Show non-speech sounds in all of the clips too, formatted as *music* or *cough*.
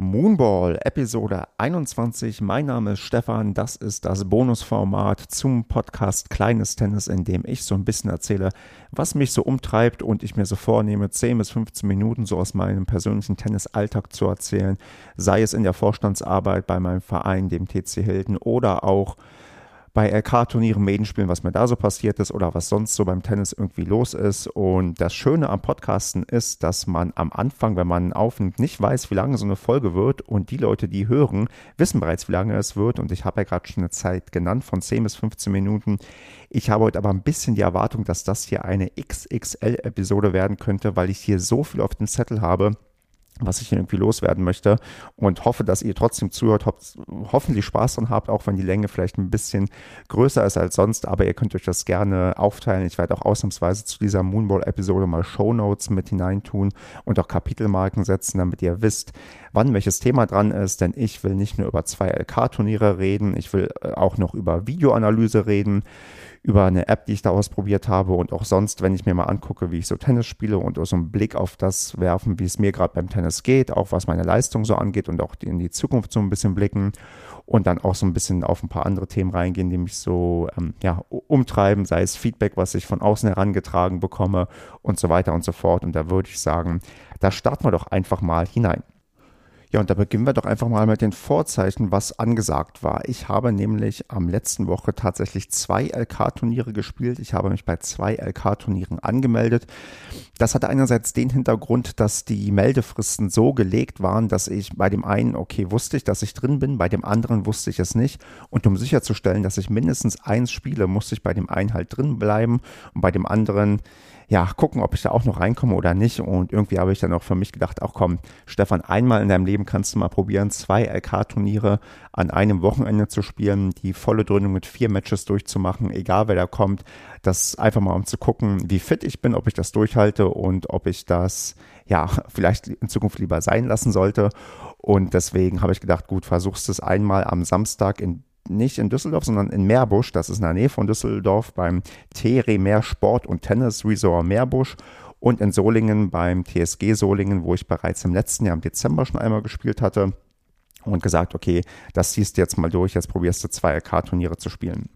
Moonball, Episode 21. Mein Name ist Stefan. Das ist das Bonusformat zum Podcast Kleines Tennis, in dem ich so ein bisschen erzähle, was mich so umtreibt und ich mir so vornehme, 10 bis 15 Minuten so aus meinem persönlichen Tennisalltag zu erzählen. Sei es in der Vorstandsarbeit bei meinem Verein, dem TC Hilden oder auch bei LK-Turnieren, Medenspielen, was mir da so passiert ist oder was sonst so beim Tennis irgendwie los ist. Und das Schöne am Podcasten ist, dass man am Anfang, wenn man aufnimmt, nicht weiß, wie lange so eine Folge wird. Und die Leute, die hören, wissen bereits, wie lange es wird. Und ich habe ja gerade schon eine Zeit genannt von 10 bis 15 Minuten. Ich habe heute aber ein bisschen die Erwartung, dass das hier eine XXL-Episode werden könnte, weil ich hier so viel auf dem Zettel habe was ich irgendwie loswerden möchte und hoffe, dass ihr trotzdem zuhört, hoffentlich Spaß dran habt, auch wenn die Länge vielleicht ein bisschen größer ist als sonst, aber ihr könnt euch das gerne aufteilen. Ich werde auch ausnahmsweise zu dieser Moonball-Episode mal Shownotes mit hineintun und auch Kapitelmarken setzen, damit ihr wisst, wann welches Thema dran ist, denn ich will nicht nur über zwei LK-Turniere reden, ich will äh, auch noch über Videoanalyse reden, über eine App, die ich da ausprobiert habe und auch sonst, wenn ich mir mal angucke, wie ich so Tennis spiele und so einen Blick auf das werfen, wie es mir gerade beim Tennis geht, auch was meine Leistung so angeht und auch in die Zukunft so ein bisschen blicken und dann auch so ein bisschen auf ein paar andere Themen reingehen, die mich so ähm, ja, umtreiben, sei es Feedback, was ich von außen herangetragen bekomme und so weiter und so fort. Und da würde ich sagen, da starten wir doch einfach mal hinein. Ja, und da beginnen wir doch einfach mal mit den Vorzeichen, was angesagt war. Ich habe nämlich am letzten Woche tatsächlich zwei LK-Turniere gespielt. Ich habe mich bei zwei LK-Turnieren angemeldet. Das hatte einerseits den Hintergrund, dass die Meldefristen so gelegt waren, dass ich bei dem einen, okay, wusste ich, dass ich drin bin, bei dem anderen wusste ich es nicht. Und um sicherzustellen, dass ich mindestens eins spiele, musste ich bei dem einen halt drin bleiben und bei dem anderen ja, gucken, ob ich da auch noch reinkomme oder nicht. Und irgendwie habe ich dann auch für mich gedacht, auch komm, Stefan, einmal in deinem Leben kannst du mal probieren, zwei LK-Turniere an einem Wochenende zu spielen, die volle Dröhnung mit vier Matches durchzumachen, egal wer da kommt. Das einfach mal um zu gucken, wie fit ich bin, ob ich das durchhalte und ob ich das, ja, vielleicht in Zukunft lieber sein lassen sollte. Und deswegen habe ich gedacht, gut, versuchst es einmal am Samstag in nicht in Düsseldorf, sondern in Meerbusch. Das ist in der Nähe von Düsseldorf beim Tere Meer Sport und Tennis Resort Meerbusch und in Solingen beim TSG Solingen, wo ich bereits im letzten Jahr im Dezember schon einmal gespielt hatte und gesagt, okay, das ziehst du jetzt mal durch, jetzt probierst du zwei LK-Turniere zu spielen.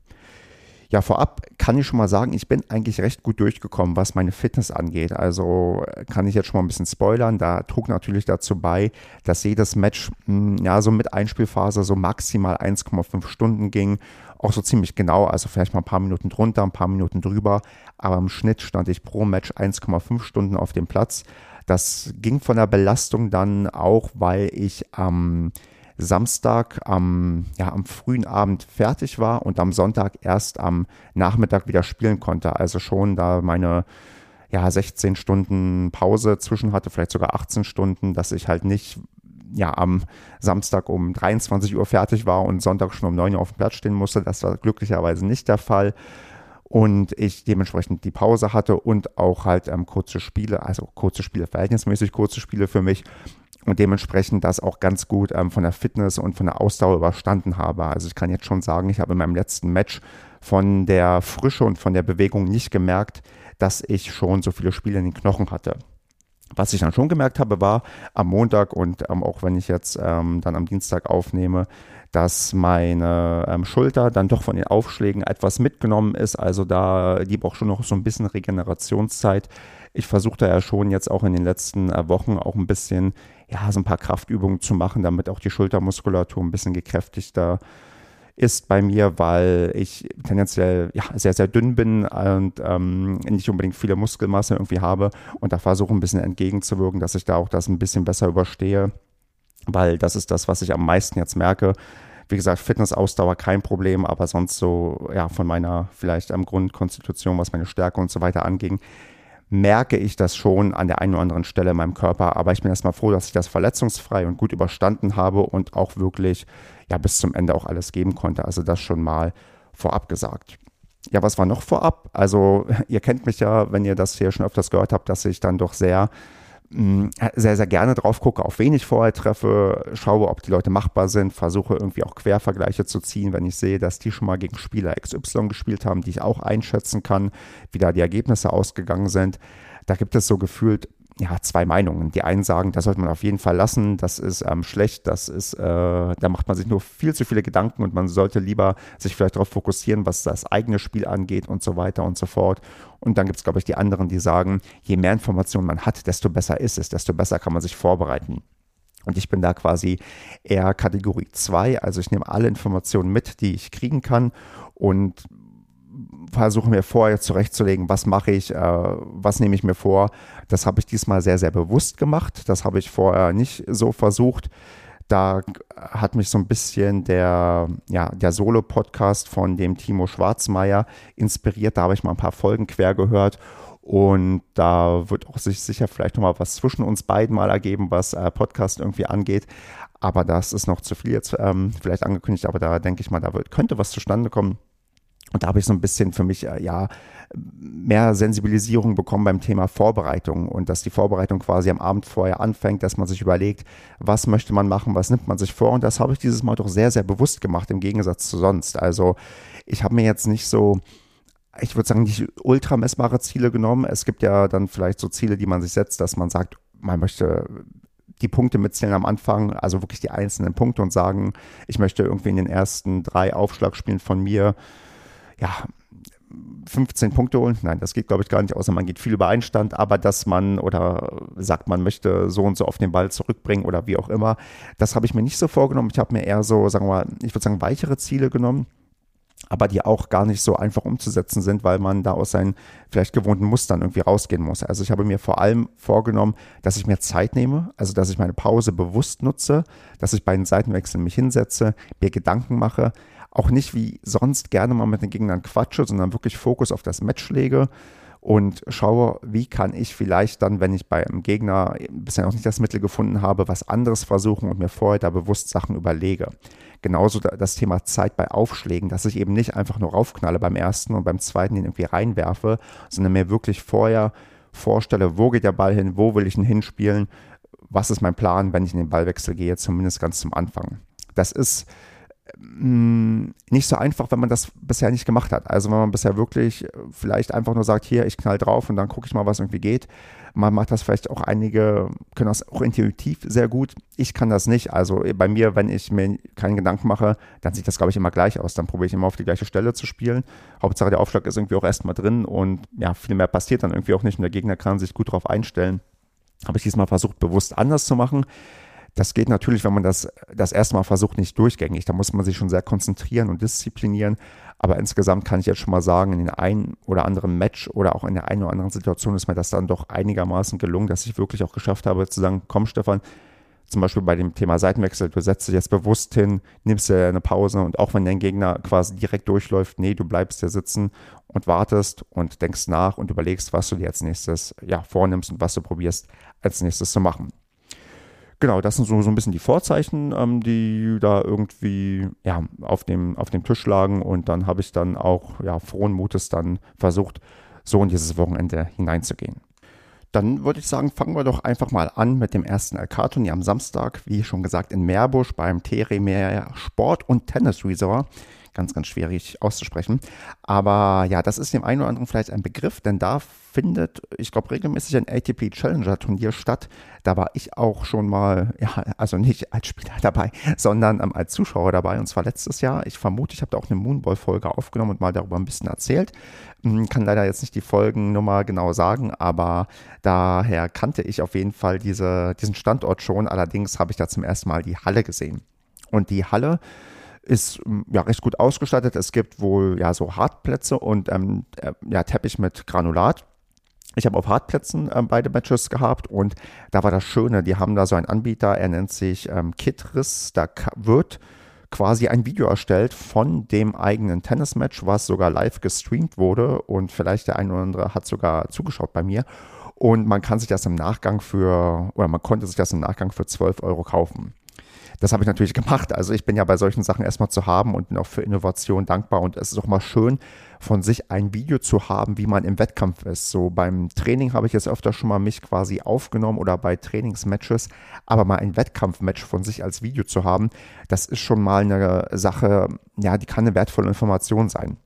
Ja, vorab kann ich schon mal sagen, ich bin eigentlich recht gut durchgekommen, was meine Fitness angeht. Also äh, kann ich jetzt schon mal ein bisschen spoilern. Da trug natürlich dazu bei, dass jedes Match hm, ja so mit Einspielphase so maximal 1,5 Stunden ging. Auch so ziemlich genau, also vielleicht mal ein paar Minuten drunter, ein paar Minuten drüber. Aber im Schnitt stand ich pro Match 1,5 Stunden auf dem Platz. Das ging von der Belastung dann auch, weil ich am ähm, Samstag am, ja, am frühen Abend fertig war und am Sonntag erst am Nachmittag wieder spielen konnte. Also schon da meine ja, 16 Stunden Pause zwischen hatte, vielleicht sogar 18 Stunden, dass ich halt nicht ja, am Samstag um 23 Uhr fertig war und Sonntag schon um 9 Uhr auf dem Platz stehen musste. Das war glücklicherweise nicht der Fall. Und ich dementsprechend die Pause hatte und auch halt ähm, kurze Spiele, also kurze Spiele, verhältnismäßig kurze Spiele für mich und dementsprechend das auch ganz gut ähm, von der Fitness und von der Ausdauer überstanden habe. Also ich kann jetzt schon sagen, ich habe in meinem letzten Match von der Frische und von der Bewegung nicht gemerkt, dass ich schon so viele Spiele in den Knochen hatte. Was ich dann schon gemerkt habe, war am Montag und ähm, auch wenn ich jetzt ähm, dann am Dienstag aufnehme, dass meine ähm, Schulter dann doch von den Aufschlägen etwas mitgenommen ist. Also da die braucht schon noch so ein bisschen Regenerationszeit. Ich versuche da ja schon jetzt auch in den letzten äh, Wochen auch ein bisschen ja, so ein paar Kraftübungen zu machen, damit auch die Schultermuskulatur ein bisschen gekräftigter ist bei mir, weil ich tendenziell ja, sehr, sehr dünn bin und ähm, nicht unbedingt viele Muskelmasse irgendwie habe und da versuche ein bisschen entgegenzuwirken, dass ich da auch das ein bisschen besser überstehe, weil das ist das, was ich am meisten jetzt merke. Wie gesagt, Fitnessausdauer kein Problem, aber sonst so, ja, von meiner vielleicht am Grundkonstitution, was meine Stärke und so weiter anging, merke ich das schon an der einen oder anderen Stelle in meinem Körper. Aber ich bin erstmal froh, dass ich das verletzungsfrei und gut überstanden habe und auch wirklich ja bis zum Ende auch alles geben konnte. Also das schon mal vorab gesagt. Ja, was war noch vorab? Also *laughs* ihr kennt mich ja, wenn ihr das hier schon öfters gehört habt, dass ich dann doch sehr sehr, sehr gerne drauf gucke, auf wen ich vorher treffe, schaue, ob die Leute machbar sind, versuche irgendwie auch Quervergleiche zu ziehen, wenn ich sehe, dass die schon mal gegen Spieler XY gespielt haben, die ich auch einschätzen kann, wie da die Ergebnisse ausgegangen sind. Da gibt es so gefühlt ja, zwei Meinungen. Die einen sagen, das sollte man auf jeden Fall lassen, das ist ähm, schlecht, das ist, äh, da macht man sich nur viel zu viele Gedanken und man sollte lieber sich vielleicht darauf fokussieren, was das eigene Spiel angeht und so weiter und so fort. Und dann gibt es, glaube ich, die anderen, die sagen, je mehr Informationen man hat, desto besser ist es, desto besser kann man sich vorbereiten. Und ich bin da quasi eher Kategorie 2, also ich nehme alle Informationen mit, die ich kriegen kann und versuche mir vorher zurechtzulegen, was mache ich, äh, was nehme ich mir vor. Das habe ich diesmal sehr, sehr bewusst gemacht. Das habe ich vorher nicht so versucht. Da hat mich so ein bisschen der, ja, der Solo-Podcast von dem Timo Schwarzmeier inspiriert. Da habe ich mal ein paar Folgen quer gehört und da wird auch sich sicher vielleicht nochmal was zwischen uns beiden mal ergeben, was äh, Podcast irgendwie angeht. Aber das ist noch zu viel jetzt ähm, vielleicht angekündigt, aber da denke ich mal, da wird, könnte was zustande kommen. Und da habe ich so ein bisschen für mich, äh, ja, mehr Sensibilisierung bekommen beim Thema Vorbereitung und dass die Vorbereitung quasi am Abend vorher anfängt, dass man sich überlegt, was möchte man machen, was nimmt man sich vor. Und das habe ich dieses Mal doch sehr, sehr bewusst gemacht im Gegensatz zu sonst. Also ich habe mir jetzt nicht so ich würde sagen, nicht ultramessbare Ziele genommen. Es gibt ja dann vielleicht so Ziele, die man sich setzt, dass man sagt, man möchte die Punkte mitzählen am Anfang, also wirklich die einzelnen Punkte und sagen, ich möchte irgendwie in den ersten drei Aufschlagspielen von mir, ja, 15 Punkte holen. Nein, das geht, glaube ich, gar nicht, außer man geht viel über Einstand, aber dass man oder sagt, man möchte so und so auf den Ball zurückbringen oder wie auch immer, das habe ich mir nicht so vorgenommen. Ich habe mir eher so, sagen wir mal, ich würde sagen, weichere Ziele genommen aber die auch gar nicht so einfach umzusetzen sind, weil man da aus seinen vielleicht gewohnten Mustern irgendwie rausgehen muss. Also ich habe mir vor allem vorgenommen, dass ich mir Zeit nehme, also dass ich meine Pause bewusst nutze, dass ich bei den Seitenwechseln mich hinsetze, mir Gedanken mache, auch nicht wie sonst gerne mal mit den Gegnern quatsche, sondern wirklich Fokus auf das Match lege und schaue, wie kann ich vielleicht dann, wenn ich beim Gegner bisher noch nicht das Mittel gefunden habe, was anderes versuchen und mir vorher da bewusst Sachen überlege. Genauso das Thema Zeit bei Aufschlägen, dass ich eben nicht einfach nur raufknalle beim ersten und beim zweiten den irgendwie reinwerfe, sondern mir wirklich vorher vorstelle, wo geht der Ball hin, wo will ich ihn hinspielen, was ist mein Plan, wenn ich in den Ballwechsel gehe, zumindest ganz zum Anfang. Das ist nicht so einfach, wenn man das bisher nicht gemacht hat. Also wenn man bisher wirklich vielleicht einfach nur sagt, hier, ich knall drauf und dann gucke ich mal, was irgendwie geht. Man macht das vielleicht auch einige, können das auch intuitiv sehr gut. Ich kann das nicht. Also bei mir, wenn ich mir keinen Gedanken mache, dann sieht das, glaube ich, immer gleich aus. Dann probiere ich immer auf die gleiche Stelle zu spielen. Hauptsache der Aufschlag ist irgendwie auch erstmal drin und ja, viel mehr passiert dann irgendwie auch nicht und der Gegner kann sich gut darauf einstellen. Habe ich diesmal versucht, bewusst anders zu machen. Das geht natürlich, wenn man das das erste Mal versucht, nicht durchgängig. Da muss man sich schon sehr konzentrieren und disziplinieren. Aber insgesamt kann ich jetzt schon mal sagen, in den einen oder anderen Match oder auch in der einen oder anderen Situation ist mir das dann doch einigermaßen gelungen, dass ich wirklich auch geschafft habe zu sagen, komm Stefan, zum Beispiel bei dem Thema Seitenwechsel, du setzt dich jetzt bewusst hin, nimmst dir eine Pause und auch wenn dein Gegner quasi direkt durchläuft, nee, du bleibst hier sitzen und wartest und denkst nach und überlegst, was du dir als nächstes ja, vornimmst und was du probierst als nächstes zu machen genau, das sind so, so ein bisschen die Vorzeichen, ähm, die da irgendwie ja, auf, dem, auf dem Tisch lagen. Und dann habe ich dann auch ja, frohen Mutes dann versucht, so in dieses Wochenende hineinzugehen. Dann würde ich sagen, fangen wir doch einfach mal an mit dem ersten LK-Turnier am Samstag, wie schon gesagt, in Meerbusch beim Teremer Sport- und Tennis Resort ganz, ganz schwierig auszusprechen. Aber ja, das ist dem einen oder anderen vielleicht ein Begriff, denn da findet, ich glaube, regelmäßig ein ATP Challenger Turnier statt. Da war ich auch schon mal, ja, also nicht als Spieler dabei, sondern ähm, als Zuschauer dabei und zwar letztes Jahr. Ich vermute, ich habe da auch eine Moonball-Folge aufgenommen und mal darüber ein bisschen erzählt. Hm, kann leider jetzt nicht die Folgennummer genau sagen, aber daher kannte ich auf jeden Fall diese, diesen Standort schon. Allerdings habe ich da zum ersten Mal die Halle gesehen. Und die Halle, ist ja recht gut ausgestattet. Es gibt wohl ja so Hartplätze und ähm, äh, ja, Teppich mit Granulat. Ich habe auf Hartplätzen äh, beide Matches gehabt und da war das Schöne, die haben da so einen Anbieter, er nennt sich ähm, Kitris, da wird quasi ein Video erstellt von dem eigenen Tennismatch, was sogar live gestreamt wurde und vielleicht der eine oder andere hat sogar zugeschaut bei mir und man kann sich das im Nachgang für, oder man konnte sich das im Nachgang für 12 Euro kaufen. Das habe ich natürlich *laughs* gemacht. Also ich bin ja bei solchen Sachen erstmal zu haben und bin auch für Innovation dankbar. Und es ist auch mal schön, von sich ein Video zu haben, wie man im Wettkampf ist. So beim Training habe ich jetzt öfter schon mal mich quasi aufgenommen oder bei Trainingsmatches, aber mal ein Wettkampfmatch von sich als Video zu haben, das ist schon mal eine Sache, ja, die kann eine wertvolle Information sein.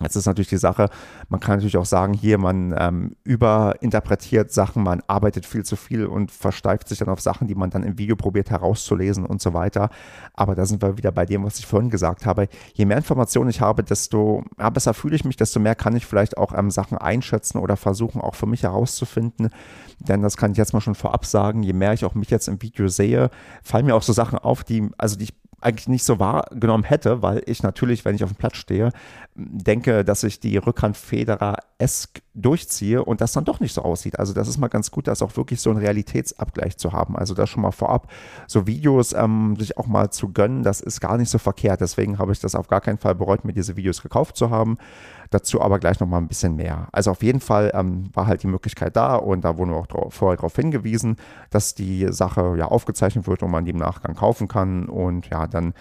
Jetzt ist natürlich die Sache, man kann natürlich auch sagen, hier, man ähm, überinterpretiert Sachen, man arbeitet viel zu viel und versteift sich dann auf Sachen, die man dann im Video probiert herauszulesen und so weiter. Aber da sind wir wieder bei dem, was ich vorhin gesagt habe. Je mehr Informationen ich habe, desto ja, besser fühle ich mich, desto mehr kann ich vielleicht auch ähm, Sachen einschätzen oder versuchen, auch für mich herauszufinden. Denn das kann ich jetzt mal schon vorab sagen, je mehr ich auch mich jetzt im Video sehe, fallen mir auch so Sachen auf, die, also die ich eigentlich nicht so wahrgenommen hätte, weil ich natürlich, wenn ich auf dem Platz stehe, denke, dass ich die Rückhand Federer-esk durchziehe und das dann doch nicht so aussieht. Also das ist mal ganz gut, das auch wirklich so einen Realitätsabgleich zu haben. Also das schon mal vorab, so Videos ähm, sich auch mal zu gönnen, das ist gar nicht so verkehrt. Deswegen habe ich das auf gar keinen Fall bereut, mir diese Videos gekauft zu haben. Dazu aber gleich nochmal ein bisschen mehr. Also auf jeden Fall ähm, war halt die Möglichkeit da und da wurde auch drauf, vorher darauf hingewiesen, dass die Sache ja aufgezeichnet wird und man die im Nachgang kaufen kann. Und ja, dann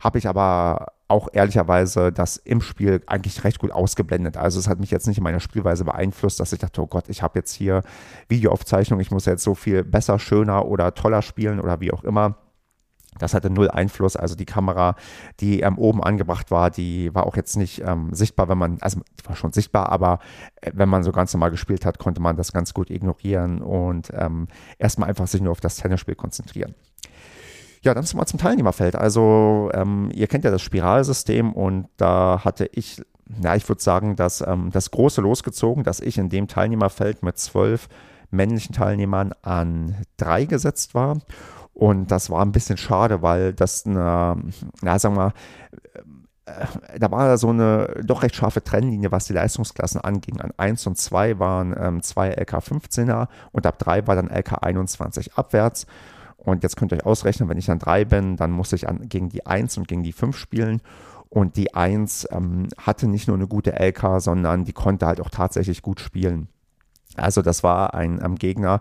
habe ich aber auch ehrlicherweise das im Spiel eigentlich recht gut ausgeblendet. Also es hat mich jetzt nicht in meiner Spielweise beeinflusst, dass ich dachte, oh Gott, ich habe jetzt hier Videoaufzeichnung, ich muss jetzt so viel besser, schöner oder toller spielen oder wie auch immer. Das hatte null Einfluss. Also die Kamera, die ähm, oben angebracht war, die war auch jetzt nicht ähm, sichtbar, wenn man, also die war schon sichtbar, aber äh, wenn man so ganz normal gespielt hat, konnte man das ganz gut ignorieren und ähm, erstmal einfach sich nur auf das Tennisspiel konzentrieren. Ja, dann mal zum Teilnehmerfeld. Also ähm, ihr kennt ja das Spiralsystem und da hatte ich, na, ich würde sagen, dass ähm, das große losgezogen, dass ich in dem Teilnehmerfeld mit zwölf männlichen Teilnehmern an drei gesetzt war. Und das war ein bisschen schade, weil das eine, na, sagen wir mal, äh, da war so eine doch recht scharfe Trennlinie, was die Leistungsklassen anging. An 1 und 2 waren ähm, zwei LK15er und ab 3 war dann LK21 abwärts. Und jetzt könnt ihr euch ausrechnen, wenn ich dann 3 bin, dann muss ich an, gegen die 1 und gegen die 5 spielen. Und die 1 ähm, hatte nicht nur eine gute LK, sondern die konnte halt auch tatsächlich gut spielen. Also das war ein ähm, Gegner,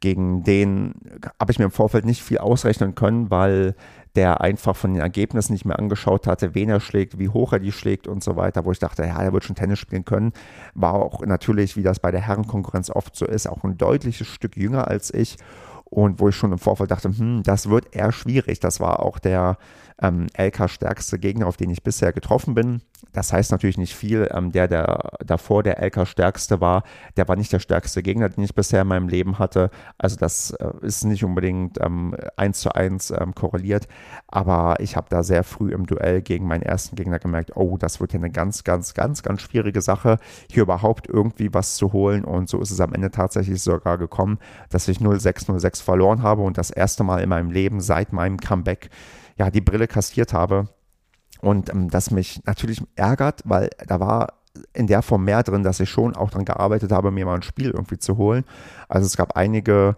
gegen den habe ich mir im Vorfeld nicht viel ausrechnen können, weil der einfach von den Ergebnissen nicht mehr angeschaut hatte, wen er schlägt, wie hoch er die schlägt und so weiter, wo ich dachte, ja, er wird schon Tennis spielen können. War auch natürlich, wie das bei der Herrenkonkurrenz oft so ist, auch ein deutliches Stück jünger als ich und wo ich schon im Vorfeld dachte, hm, das wird eher schwierig. Das war auch der ähm, LK-stärkste Gegner, auf den ich bisher getroffen bin. Das heißt natürlich nicht viel. Ähm, der, der davor der LK-stärkste war, der war nicht der stärkste Gegner, den ich bisher in meinem Leben hatte. Also das äh, ist nicht unbedingt ähm, eins zu eins ähm, korreliert. Aber ich habe da sehr früh im Duell gegen meinen ersten Gegner gemerkt, oh, das wird hier eine ganz, ganz, ganz, ganz schwierige Sache, hier überhaupt irgendwie was zu holen. Und so ist es am Ende tatsächlich sogar gekommen, dass ich 0-6, 0-6 verloren habe und das erste Mal in meinem Leben seit meinem Comeback ja, die Brille kassiert habe. Und ähm, das mich natürlich ärgert, weil da war in der Form mehr drin, dass ich schon auch daran gearbeitet habe, mir mal ein Spiel irgendwie zu holen. Also es gab einige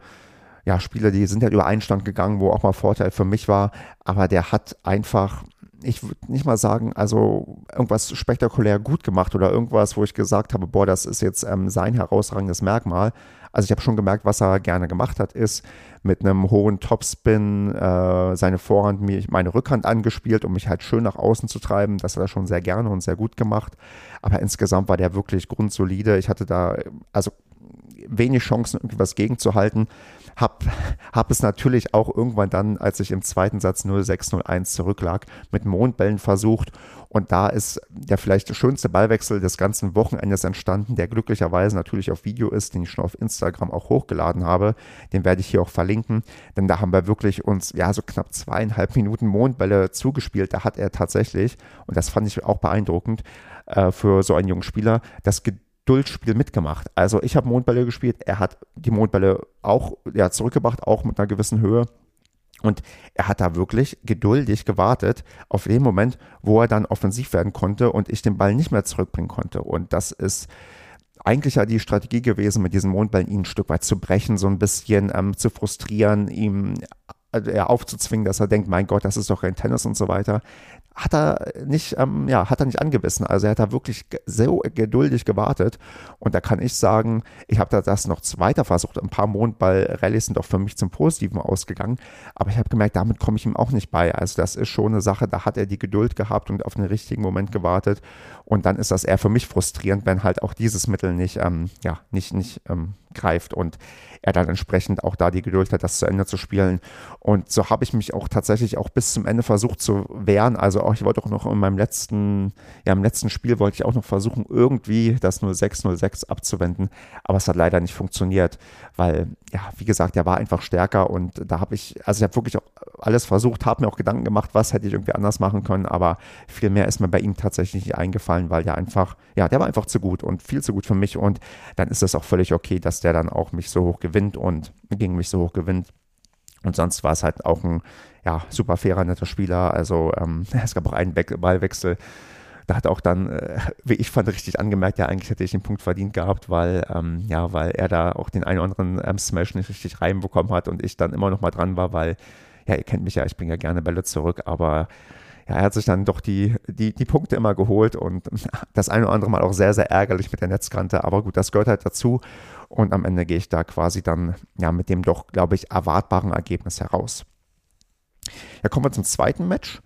ja, Spiele, die sind halt über Einstand gegangen, wo auch mal Vorteil für mich war, aber der hat einfach, ich würde nicht mal sagen, also irgendwas spektakulär gut gemacht oder irgendwas, wo ich gesagt habe, boah, das ist jetzt ähm, sein herausragendes Merkmal. Also ich habe schon gemerkt, was er gerne gemacht hat, ist mit einem hohen Topspin äh, seine Vorhand meine Rückhand angespielt, um mich halt schön nach außen zu treiben. Das hat er schon sehr gerne und sehr gut gemacht. Aber insgesamt war der wirklich grundsolide. Ich hatte da also wenig Chancen, irgendwie was gegenzuhalten. Hab, hab es natürlich auch irgendwann dann, als ich im zweiten Satz 0-6-0-1 zurücklag, mit Mondbällen versucht und da ist der vielleicht schönste Ballwechsel des ganzen Wochenendes entstanden, der glücklicherweise natürlich auf Video ist, den ich schon auf Instagram auch hochgeladen habe. Den werde ich hier auch verlinken, denn da haben wir wirklich uns ja so knapp zweieinhalb Minuten Mondbälle zugespielt. Da hat er tatsächlich, und das fand ich auch beeindruckend äh, für so einen jungen Spieler, das Geduldspiel mitgemacht. Also ich habe Mondbälle gespielt, er hat die Mondbälle auch ja, zurückgebracht, auch mit einer gewissen Höhe. Und er hat da wirklich geduldig gewartet auf den Moment, wo er dann offensiv werden konnte und ich den Ball nicht mehr zurückbringen konnte. Und das ist eigentlich ja die Strategie gewesen, mit diesen Mondballen ihn ein Stück weit zu brechen, so ein bisschen ähm, zu frustrieren, ihm äh, aufzuzwingen, dass er denkt, mein Gott, das ist doch kein Tennis und so weiter hat er nicht, ähm, ja, hat er nicht angebissen. Also er hat da wirklich so geduldig gewartet. Und da kann ich sagen, ich habe da das noch weiter versucht. Ein paar Mondball-Rallyes sind auch für mich zum Positiven ausgegangen. Aber ich habe gemerkt, damit komme ich ihm auch nicht bei. Also das ist schon eine Sache, da hat er die Geduld gehabt und auf den richtigen Moment gewartet. Und dann ist das eher für mich frustrierend, wenn halt auch dieses Mittel nicht, ähm, ja, nicht, nicht ähm, greift. Und er dann entsprechend auch da die Geduld hat, das zu Ende zu spielen. Und so habe ich mich auch tatsächlich auch bis zum Ende versucht zu wehren. Also auch, ich wollte auch noch in meinem letzten, ja, im letzten Spiel wollte ich auch noch versuchen, irgendwie das 0606 abzuwenden, aber es hat leider nicht funktioniert, weil, ja, wie gesagt, er war einfach stärker und da habe ich, also ich habe wirklich auch alles versucht, habe mir auch Gedanken gemacht, was hätte ich irgendwie anders machen können, aber viel mehr ist mir bei ihm tatsächlich nicht eingefallen, weil der einfach, ja, der war einfach zu gut und viel zu gut für mich und dann ist es auch völlig okay, dass der dann auch mich so hoch gewinnt und gegen mich so hoch gewinnt. Und sonst war es halt auch ein ja, super fairer, netter Spieler. Also ähm, *laughs* es gab auch einen Ballwechsel. Da hat auch dann, äh, *laughs* wie ich fand, richtig angemerkt, ja, eigentlich hätte ich den Punkt verdient gehabt, weil, ähm, ja, weil er da auch den einen oder anderen ähm, Smash nicht richtig reinbekommen hat und ich dann immer noch mal dran war, weil, ja, ihr kennt mich ja, ich bringe ja gerne Bälle zurück, aber ja, er hat sich dann doch die, die, die Punkte immer geholt und *laughs* das eine oder andere Mal auch sehr, sehr ärgerlich mit der Netzkante. Aber gut, das gehört halt dazu. Und am Ende gehe ich da quasi dann ja mit dem doch, glaube ich, erwartbaren Ergebnis heraus. Ja, kommen wir zum zweiten Match.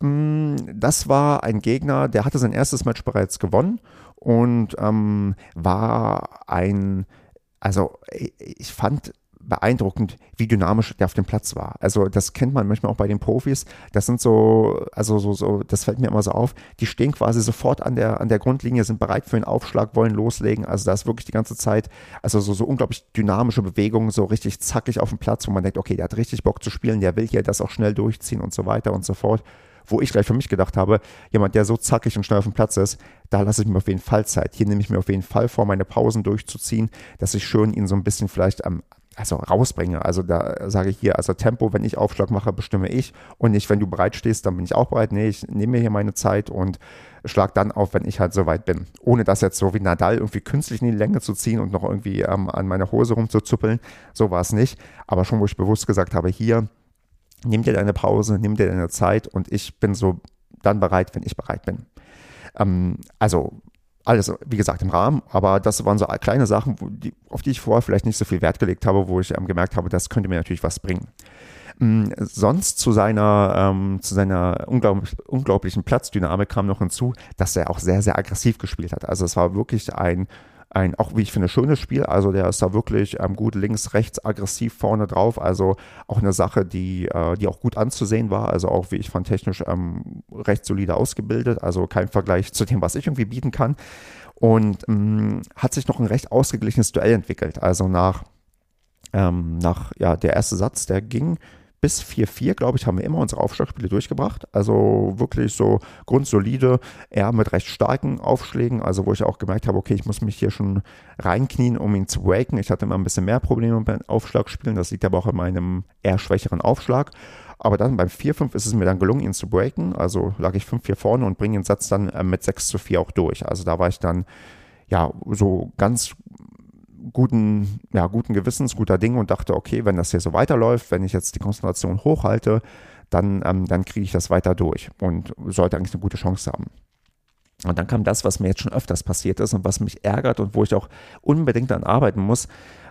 Mm, das war ein Gegner, der hatte sein erstes Match bereits gewonnen und ähm, war ein, also ich fand beeindruckend, wie dynamisch der auf dem Platz war. Also das kennt man manchmal auch bei den Profis. Das sind so, also so, so, das fällt mir immer so auf. Die stehen quasi sofort an der, an der Grundlinie, sind bereit für einen Aufschlag, wollen loslegen. Also da ist wirklich die ganze Zeit, also so, so unglaublich dynamische Bewegungen, so richtig zackig auf dem Platz, wo man denkt, okay, der hat richtig Bock zu spielen, der will hier das auch schnell durchziehen und so weiter und so fort wo ich gleich für mich gedacht habe, jemand, der so zackig und schnell auf dem Platz ist, da lasse ich mir auf jeden Fall Zeit. Hier nehme ich mir auf jeden Fall vor, meine Pausen durchzuziehen, dass ich schön ihn so ein bisschen vielleicht am also rausbringe. Also da sage ich hier, also Tempo, wenn ich Aufschlag mache, bestimme ich und nicht, wenn du bereit stehst, dann bin ich auch bereit. Nee, ich nehme mir hier meine Zeit und schlag dann auf, wenn ich halt soweit bin. Ohne das jetzt so wie Nadal irgendwie künstlich in die Länge zu ziehen und noch irgendwie ähm, an meiner Hose rumzuzuppeln. So war es nicht. Aber schon, wo ich bewusst gesagt habe, hier, nimm dir deine Pause, nimm dir deine Zeit und ich bin so dann bereit, wenn ich bereit bin. Ähm, also alles, wie gesagt, im Rahmen, aber das waren so kleine Sachen, die, auf die ich vorher vielleicht nicht so viel Wert gelegt habe, wo ich ähm, gemerkt habe, das könnte mir natürlich was bringen. Ähm, sonst zu seiner, ähm, zu seiner unglaublich, unglaublichen Platzdynamik kam noch hinzu, dass er auch sehr, sehr aggressiv gespielt hat. Also es war wirklich ein ein, auch wie ich finde, schönes Spiel. Also der ist da wirklich ähm, gut links, rechts, aggressiv vorne drauf. Also auch eine Sache, die, äh, die auch gut anzusehen war. Also auch, wie ich fand, technisch ähm, recht solide ausgebildet. Also kein Vergleich zu dem, was ich irgendwie bieten kann. Und ähm, hat sich noch ein recht ausgeglichenes Duell entwickelt. Also nach, ähm, nach ja, der erste Satz, der ging bis 4-4, glaube ich, haben wir immer unsere Aufschlagspiele durchgebracht. Also wirklich so grundsolide, eher mit recht starken Aufschlägen. Also wo ich auch gemerkt habe, okay, ich muss mich hier schon reinknien, um ihn zu breaken. Ich hatte immer ein bisschen mehr Probleme beim Aufschlagspielen. Das liegt aber auch in meinem eher schwächeren Aufschlag. Aber dann beim 4-5 ist es mir dann gelungen, ihn zu breaken. Also lag ich 5-4 vorne und bringe den Satz dann äh, mit 6 zu 4 auch durch. Also da war ich dann ja so ganz guten, ja, guten Gewissens, guter Dinge und dachte, okay, wenn das hier so weiterläuft, wenn ich jetzt die Konzentration hochhalte, dann, ähm, dann kriege ich das weiter durch und sollte eigentlich eine gute Chance haben. Und dann kam das, was mir jetzt schon öfters passiert ist und was mich ärgert und wo ich auch unbedingt dann arbeiten muss,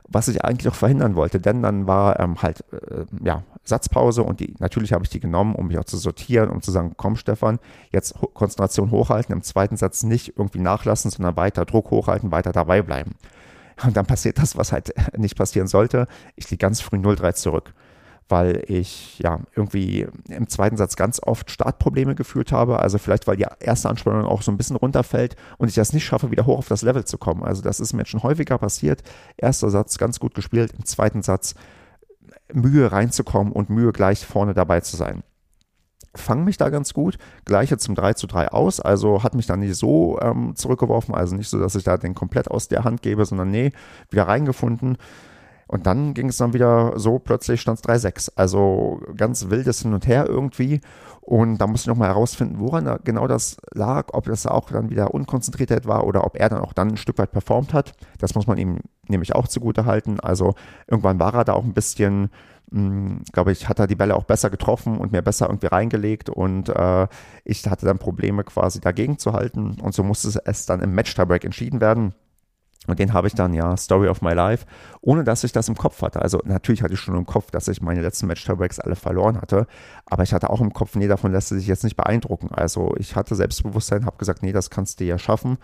was ich eigentlich auch verhindern wollte. Denn dann war ähm, halt äh, ja, Satzpause und die, natürlich habe ich die genommen, um mich auch zu sortieren, um zu sagen, komm Stefan, jetzt Konzentration hochhalten, im zweiten Satz nicht irgendwie nachlassen, sondern weiter Druck hochhalten, weiter dabei bleiben. Und dann passiert das, was halt *laughs* nicht passieren sollte. Ich liege ganz früh 0-3 zurück, weil ich ja irgendwie im zweiten Satz ganz oft Startprobleme gefühlt habe. Also vielleicht, weil die erste Anspannung auch so ein bisschen runterfällt und ich das nicht schaffe, wieder hoch auf das Level zu kommen. Also das ist mir schon häufiger passiert. Erster Satz ganz gut gespielt, im zweiten Satz Mühe reinzukommen und Mühe gleich vorne dabei zu sein fange mich da ganz gut. Gleiche zum 3 zu 3 aus, also hat mich da nicht so ähm, zurückgeworfen, also nicht so, dass ich da den komplett aus der Hand gebe, sondern nee, wieder reingefunden. Und dann ging es dann wieder so, plötzlich stand es 3-6. Also ganz wildes Hin und Her irgendwie. Und da musste ich nochmal herausfinden, woran genau das lag, ob das auch dann wieder Unkonzentriertheit war oder ob er dann auch dann ein Stück weit performt hat. Das muss man ihm nämlich auch zugute halten. Also irgendwann war er da auch ein bisschen hm, glaube ich, hat er die Bälle auch besser getroffen und mir besser irgendwie reingelegt und äh, ich hatte dann Probleme quasi dagegen zu halten und so musste es dann im Match-Tiebreak entschieden werden. Und den habe ich dann, ja, Story of my life, ohne dass ich das im Kopf hatte. Also natürlich hatte ich schon im Kopf, dass ich meine letzten Match-Tiebreaks alle verloren hatte, aber ich hatte auch im Kopf, nee, davon lässt sich jetzt nicht beeindrucken. Also ich hatte Selbstbewusstsein, habe gesagt, nee, das kannst du ja schaffen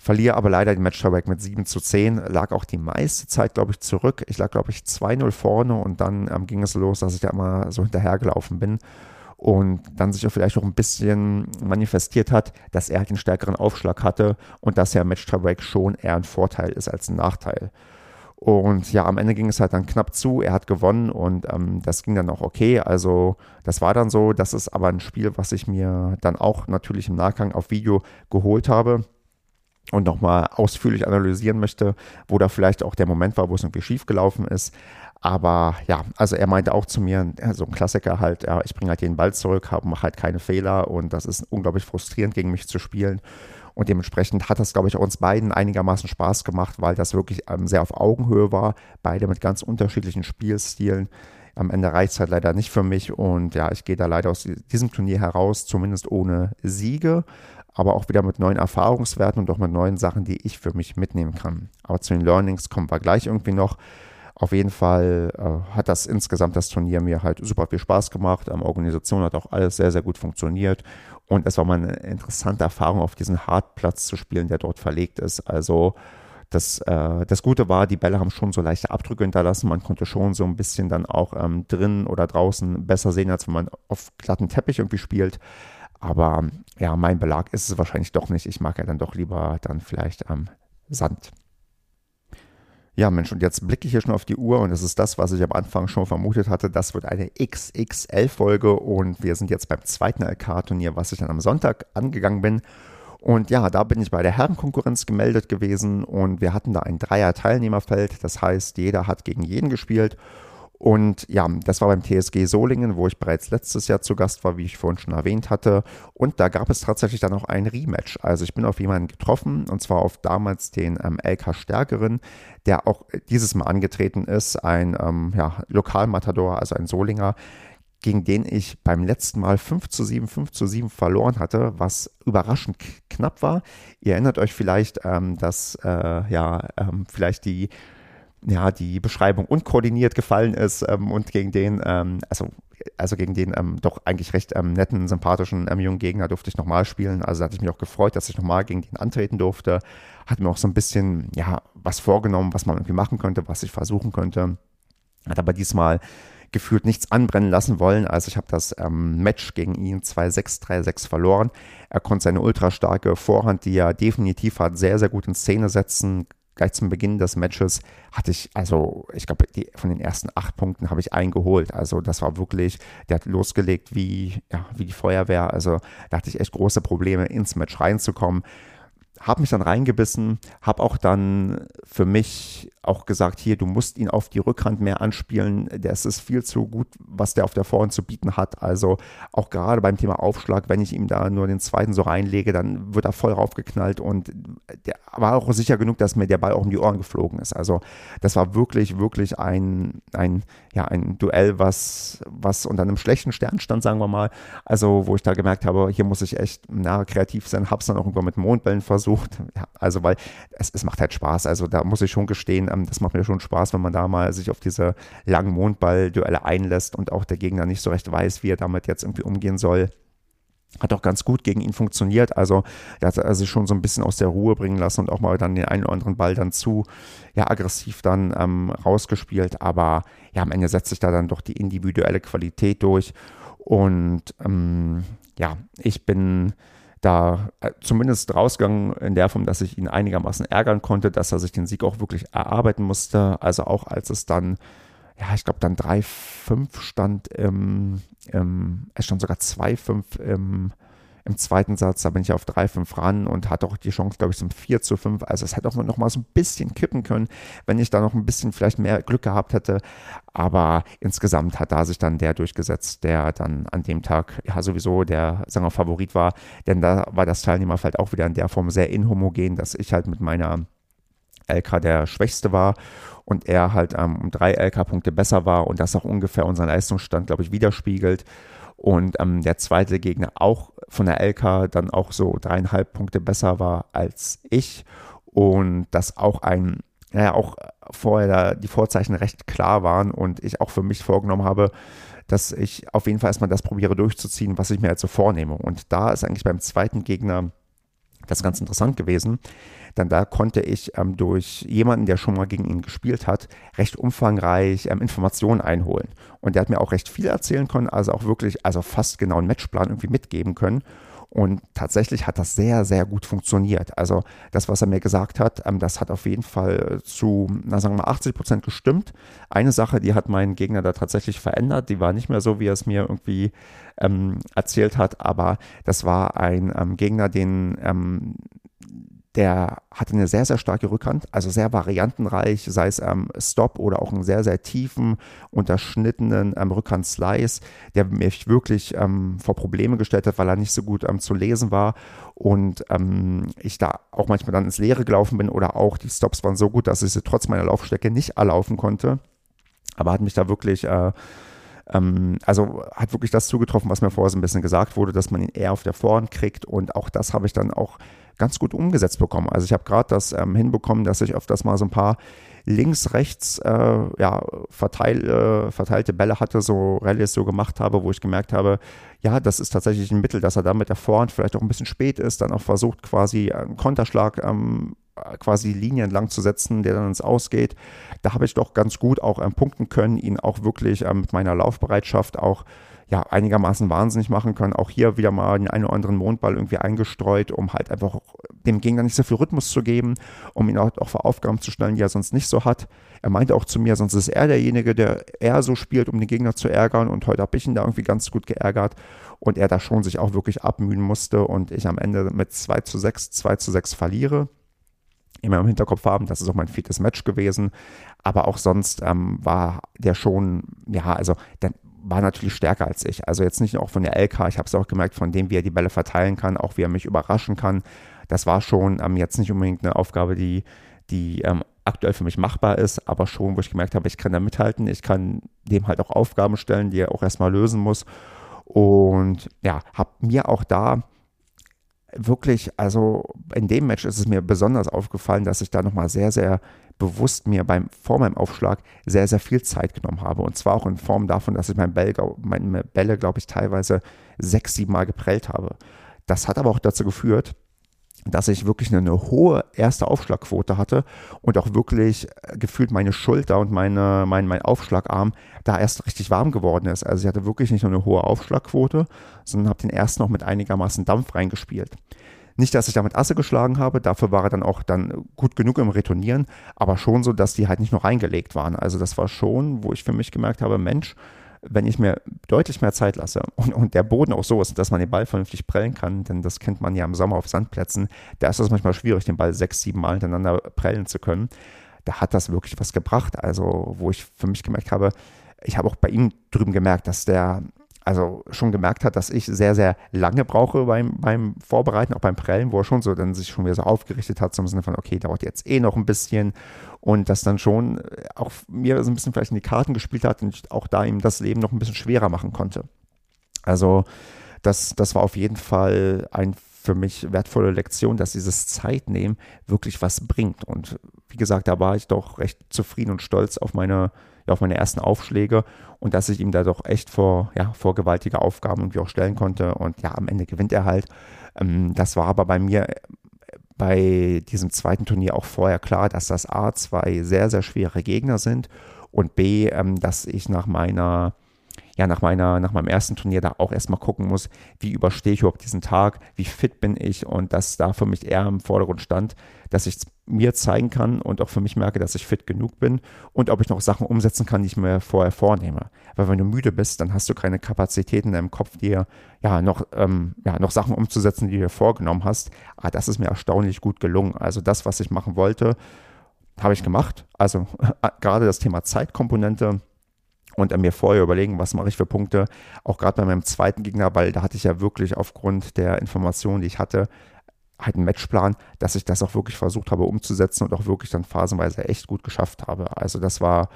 Verliere aber leider den Match-Tiebreak mit 7 zu 10. Lag auch die meiste Zeit, glaube ich, zurück. Ich lag, glaube ich, 2-0 vorne und dann ähm, ging es los, dass ich da immer so hinterhergelaufen bin. Und dann sich auch vielleicht auch ein bisschen manifestiert hat, dass er halt den stärkeren Aufschlag hatte und dass ja Match Tiebreak schon eher ein Vorteil ist als ein Nachteil. Und ja, am Ende ging es halt dann knapp zu. Er hat gewonnen und ähm, das ging dann auch okay. Also das war dann so. Das ist aber ein Spiel, was ich mir dann auch natürlich im Nachgang auf Video geholt habe und nochmal ausführlich analysieren möchte, wo da vielleicht auch der Moment war, wo es irgendwie schief gelaufen ist. Aber ja, also er meinte auch zu mir, so ein Klassiker halt, ja, ich bringe halt den Ball zurück, mache halt keine Fehler und das ist unglaublich frustrierend, gegen mich zu spielen. Und dementsprechend hat das, glaube ich, uns beiden einigermaßen Spaß gemacht, weil das wirklich ähm, sehr auf Augenhöhe war. Beide mit ganz unterschiedlichen Spielstilen. Am Ende reicht es halt leider nicht für mich und ja, ich gehe da leider aus diesem Turnier heraus, zumindest ohne Siege, aber auch wieder mit neuen Erfahrungswerten und auch mit neuen Sachen, die ich für mich mitnehmen kann. Aber zu den Learnings kommen wir gleich irgendwie noch. Auf jeden Fall äh, hat das insgesamt das Turnier mir halt super viel Spaß gemacht. Ähm, Organisation hat auch alles sehr, sehr gut funktioniert. Und es war mal eine interessante Erfahrung, auf diesen Hartplatz zu spielen, der dort verlegt ist. Also das, äh, das Gute war, die Bälle haben schon so leichte Abdrücke hinterlassen. Man konnte schon so ein bisschen dann auch ähm, drin oder draußen besser sehen, als wenn man auf glatten Teppich irgendwie spielt. Aber ja, mein Belag ist es wahrscheinlich doch nicht. Ich mag ja dann doch lieber dann vielleicht am ähm, Sand. Ja, Mensch, und jetzt blicke ich hier schon auf die Uhr und das ist das, was ich am Anfang schon vermutet hatte. Das wird eine XXL-Folge und wir sind jetzt beim zweiten LK-Turnier, was ich dann am Sonntag angegangen bin. Und ja, da bin ich bei der Herrenkonkurrenz gemeldet gewesen und wir hatten da ein Dreier-Teilnehmerfeld. Das heißt, jeder hat gegen jeden gespielt und ja, das war beim TSG Solingen, wo ich bereits letztes Jahr zu Gast war, wie ich vorhin schon erwähnt hatte. Und da gab es tatsächlich dann auch ein Rematch. Also ich bin auf jemanden getroffen, und zwar auf damals den ähm, LK Stärkeren, der auch dieses Mal angetreten ist, ein ähm, ja, Lokalmatador, also ein Solinger, gegen den ich beim letzten Mal 5 zu 7, 5 zu 7 verloren hatte, was überraschend knapp war. Ihr erinnert euch vielleicht, ähm, dass äh, ja ähm, vielleicht die ja, die Beschreibung unkoordiniert gefallen ist ähm, und gegen den, ähm, also, also gegen den ähm, doch eigentlich recht ähm, netten, sympathischen ähm, jungen Gegner durfte ich nochmal spielen. Also hatte ich mich auch gefreut, dass ich nochmal gegen den antreten durfte. Hatte mir auch so ein bisschen, ja, was vorgenommen, was man irgendwie machen könnte, was ich versuchen könnte. Hat aber diesmal gefühlt nichts anbrennen lassen wollen. Also ich habe das ähm, Match gegen ihn 2-6, 3-6 verloren. Er konnte seine ultra starke Vorhand, die er definitiv hat, sehr, sehr gut in Szene setzen, gleich zum Beginn des Matches hatte ich, also ich glaube, von den ersten acht Punkten habe ich eingeholt. Also das war wirklich, der hat losgelegt wie, ja, wie die Feuerwehr. Also da hatte ich echt große Probleme, ins Match reinzukommen habe mich dann reingebissen, habe auch dann für mich auch gesagt, hier, du musst ihn auf die Rückhand mehr anspielen. Das ist viel zu gut, was der auf der Vorhand zu bieten hat. Also auch gerade beim Thema Aufschlag, wenn ich ihm da nur den zweiten so reinlege, dann wird er voll raufgeknallt und der war auch sicher genug, dass mir der Ball auch um die Ohren geflogen ist. Also das war wirklich, wirklich ein, ein, ja, ein Duell, was, was unter einem schlechten Stern stand, sagen wir mal. Also wo ich da gemerkt habe, hier muss ich echt na, kreativ sein, habe es dann auch irgendwann mit Mondbällen versucht. Ja, also weil es, es macht halt Spaß. Also da muss ich schon gestehen, ähm, das macht mir schon Spaß, wenn man da mal sich auf diese langen Mondball-Duelle einlässt und auch der Gegner nicht so recht weiß, wie er damit jetzt irgendwie umgehen soll. Hat auch ganz gut gegen ihn funktioniert. Also, er hat sich schon so ein bisschen aus der Ruhe bringen lassen und auch mal dann den einen oder anderen Ball dann zu ja, aggressiv dann ähm, rausgespielt. Aber ja, am Ende setzt sich da dann doch die individuelle Qualität durch. Und ähm, ja, ich bin da äh, zumindest rausgegangen in der Form, dass ich ihn einigermaßen ärgern konnte, dass er sich den Sieg auch wirklich erarbeiten musste. Also auch als es dann, ja, ich glaube dann 3-5 stand im, im, es stand sogar 2-5 im im zweiten Satz, da bin ich auf 3-5 ran und hatte auch die Chance, glaube ich, zum 4 zu 5. Also es hätte auch noch mal so ein bisschen kippen können, wenn ich da noch ein bisschen vielleicht mehr Glück gehabt hätte. Aber insgesamt hat da sich dann der durchgesetzt, der dann an dem Tag ja sowieso der Sänger Favorit war. Denn da war das Teilnehmerfeld auch wieder in der Form sehr inhomogen, dass ich halt mit meiner LK der Schwächste war und er halt ähm, um drei LK-Punkte besser war und das auch ungefähr unseren Leistungsstand, glaube ich, widerspiegelt und ähm, der zweite Gegner auch von der LK dann auch so dreieinhalb Punkte besser war als ich und das auch ein, naja, auch vorher die Vorzeichen recht klar waren und ich auch für mich vorgenommen habe, dass ich auf jeden Fall erstmal das probiere durchzuziehen, was ich mir jetzt so vornehme. Und da ist eigentlich beim zweiten Gegner Das ist ganz interessant gewesen, denn da konnte ich ähm, durch jemanden, der schon mal gegen ihn gespielt hat, recht umfangreich ähm, Informationen einholen. Und der hat mir auch recht viel erzählen können, also auch wirklich, also fast genau einen Matchplan irgendwie mitgeben können. Und tatsächlich hat das sehr, sehr gut funktioniert. Also das, was er mir gesagt hat, ähm, das hat auf jeden Fall zu, na sagen wir mal, 80 Prozent gestimmt. Eine Sache, die hat meinen Gegner da tatsächlich verändert. Die war nicht mehr so, wie er es mir irgendwie ähm, erzählt hat, aber das war ein ähm, Gegner, den ähm, der hatte eine sehr, sehr starke Rückhand, also sehr variantenreich, sei es ähm, Stop oder auch einen sehr, sehr tiefen, unterschnittenen ähm, Rückhand-Slice, der mich wirklich ähm, vor Probleme gestellt hat, weil er nicht so gut ähm, zu lesen war. Und ähm, ich da auch manchmal dann ins Leere gelaufen bin oder auch die Stops waren so gut, dass ich sie trotz meiner Laufstrecke nicht erlaufen konnte, aber hat mich da wirklich... Äh, ähm, also hat wirklich das zugetroffen, was mir vorher so ein bisschen gesagt wurde, dass man ihn eher auf der Vorhand kriegt. Und auch das habe ich dann auch ganz gut umgesetzt bekommen. Also ich habe gerade das ähm, hinbekommen, dass ich öfters mal so ein paar links, rechts äh, ja, verteil, äh, verteilte Bälle hatte, so Rallyes so gemacht habe, wo ich gemerkt habe, ja, das ist tatsächlich ein Mittel, dass er da mit der Vorhand vielleicht auch ein bisschen spät ist, dann auch versucht quasi einen Konterschlag ähm, quasi die Linie entlang zu setzen, der dann ins Ausgeht. Da habe ich doch ganz gut auch ähm, punkten können, ihn auch wirklich ähm, mit meiner Laufbereitschaft auch ja, einigermaßen wahnsinnig machen können. Auch hier wieder mal den einen oder anderen Mondball irgendwie eingestreut, um halt einfach dem Gegner nicht so viel Rhythmus zu geben, um ihn auch, auch für Aufgaben zu stellen, die er sonst nicht so hat. Er meinte auch zu mir, sonst ist er derjenige, der eher so spielt, um den Gegner zu ärgern. Und heute habe ich ihn da irgendwie ganz gut geärgert und er da schon sich auch wirklich abmühen musste und ich am Ende mit 2 zu 6, 2 zu 6 verliere immer im Hinterkopf haben, das ist auch mein viertes Match gewesen. Aber auch sonst ähm, war der schon, ja, also der, war natürlich stärker als ich. Also jetzt nicht nur auch von der LK, ich habe es auch gemerkt, von dem, wie er die Bälle verteilen kann, auch wie er mich überraschen kann. Das war schon ähm, jetzt nicht unbedingt eine Aufgabe, die, die ähm, aktuell für mich machbar ist, aber schon, wo ich gemerkt habe, ich kann da mithalten, ich kann dem halt auch Aufgaben stellen, die er auch erstmal lösen muss. Und ja, habe mir auch da wirklich, also in dem Match ist es mir besonders aufgefallen, dass ich da nochmal sehr, sehr bewusst mir beim, vor meinem Aufschlag sehr, sehr viel Zeit genommen habe. Und zwar auch in Form davon, dass ich mein Bell, meine Bälle, glaube ich, teilweise sechs, sieben Mal geprellt habe. Das hat aber auch dazu geführt, dass ich wirklich eine, eine, hohe erste Aufschlagquote hatte und auch wirklich äh, gefühlt meine Schulter und meine, mein, mein Aufschlagarm da erst richtig warm geworden ist. Also ich hatte wirklich nicht nur eine hohe Aufschlagquote, sondern habe den ersten noch mit einigermaßen Dampf reingespielt. Nicht, dass ich damit Asse geschlagen habe, dafür war er dann auch dann gut genug im Retournieren, aber schon so, dass die halt nicht nur reingelegt waren. Also das war schon, wo ich für mich gemerkt habe, Mensch, wenn ich mir deutlich mehr Zeit lasse und, und, der Boden auch so ist, dass man den Ball vernünftig prellen kann, denn das kennt man ja im Sommer auf Sandplätzen, da ist es manchmal schwierig, den Ball sechs, sieben Mal hintereinander prellen zu können. Da hat das wirklich was gebracht. Also, wo ich für mich gemerkt habe, ich habe auch bei ihm drüben gemerkt, dass der also schon gemerkt hat, dass ich sehr, sehr lange brauche beim, beim Vorbereiten, auch beim Prellen, wo er schon so dann sich schon wieder so aufgerichtet hat, zum Sinne von, okay, dauert jetzt eh noch ein bisschen und das dann schon äh, auch mir so ein bisschen vielleicht in die Karten gespielt hat und ich auch da ihm das Leben noch ein bisschen schwerer machen konnte. Also das, das war auf jeden Fall ein für mich wertvolle Lektion, dass dieses Zeitnehmen wirklich was bringt. Und wie gesagt, da war ich doch recht zufrieden und stolz auf meine, ja, auf meine ersten Aufschläge und dass ich ihm da doch echt vor, ja, vor gewaltige Aufgaben irgendwie auch stellen konnte. Und ja, am Ende gewinnt er halt. Ähm, das war aber bei mir bei diesem zweiten Turnier auch vorher klar, dass das A zwei sehr, sehr schwere Gegner sind und B, ähm, dass ich nach meiner ja nach meiner, nach meinem ersten Turnier da auch erstmal gucken muss, wie überstehe ich überhaupt diesen Tag, wie fit bin ich und dass da für mich eher im Vordergrund stand, dass ich mir zeigen kann und auch für mich merke, dass ich fit genug bin und ob ich noch Sachen umsetzen kann, die ich mir vorher vornehme. Weil wenn du müde bist, dann hast du keine Kapazitäten in deinem Kopf, dir ja noch, ähm, ja, noch Sachen umzusetzen, die du dir vorgenommen hast. Aber ah, das ist mir erstaunlich gut gelungen. Also das, was ich machen wollte, habe ich gemacht. Also *laughs* gerade das Thema Zeitkomponente und mir vorher überlegen, was mache ich für Punkte, auch gerade bei meinem zweiten Gegner, weil da hatte ich ja wirklich aufgrund der Informationen, die ich hatte, halt einen Matchplan, dass ich das auch wirklich versucht habe umzusetzen und auch wirklich dann phasenweise echt gut geschafft habe. Also das war,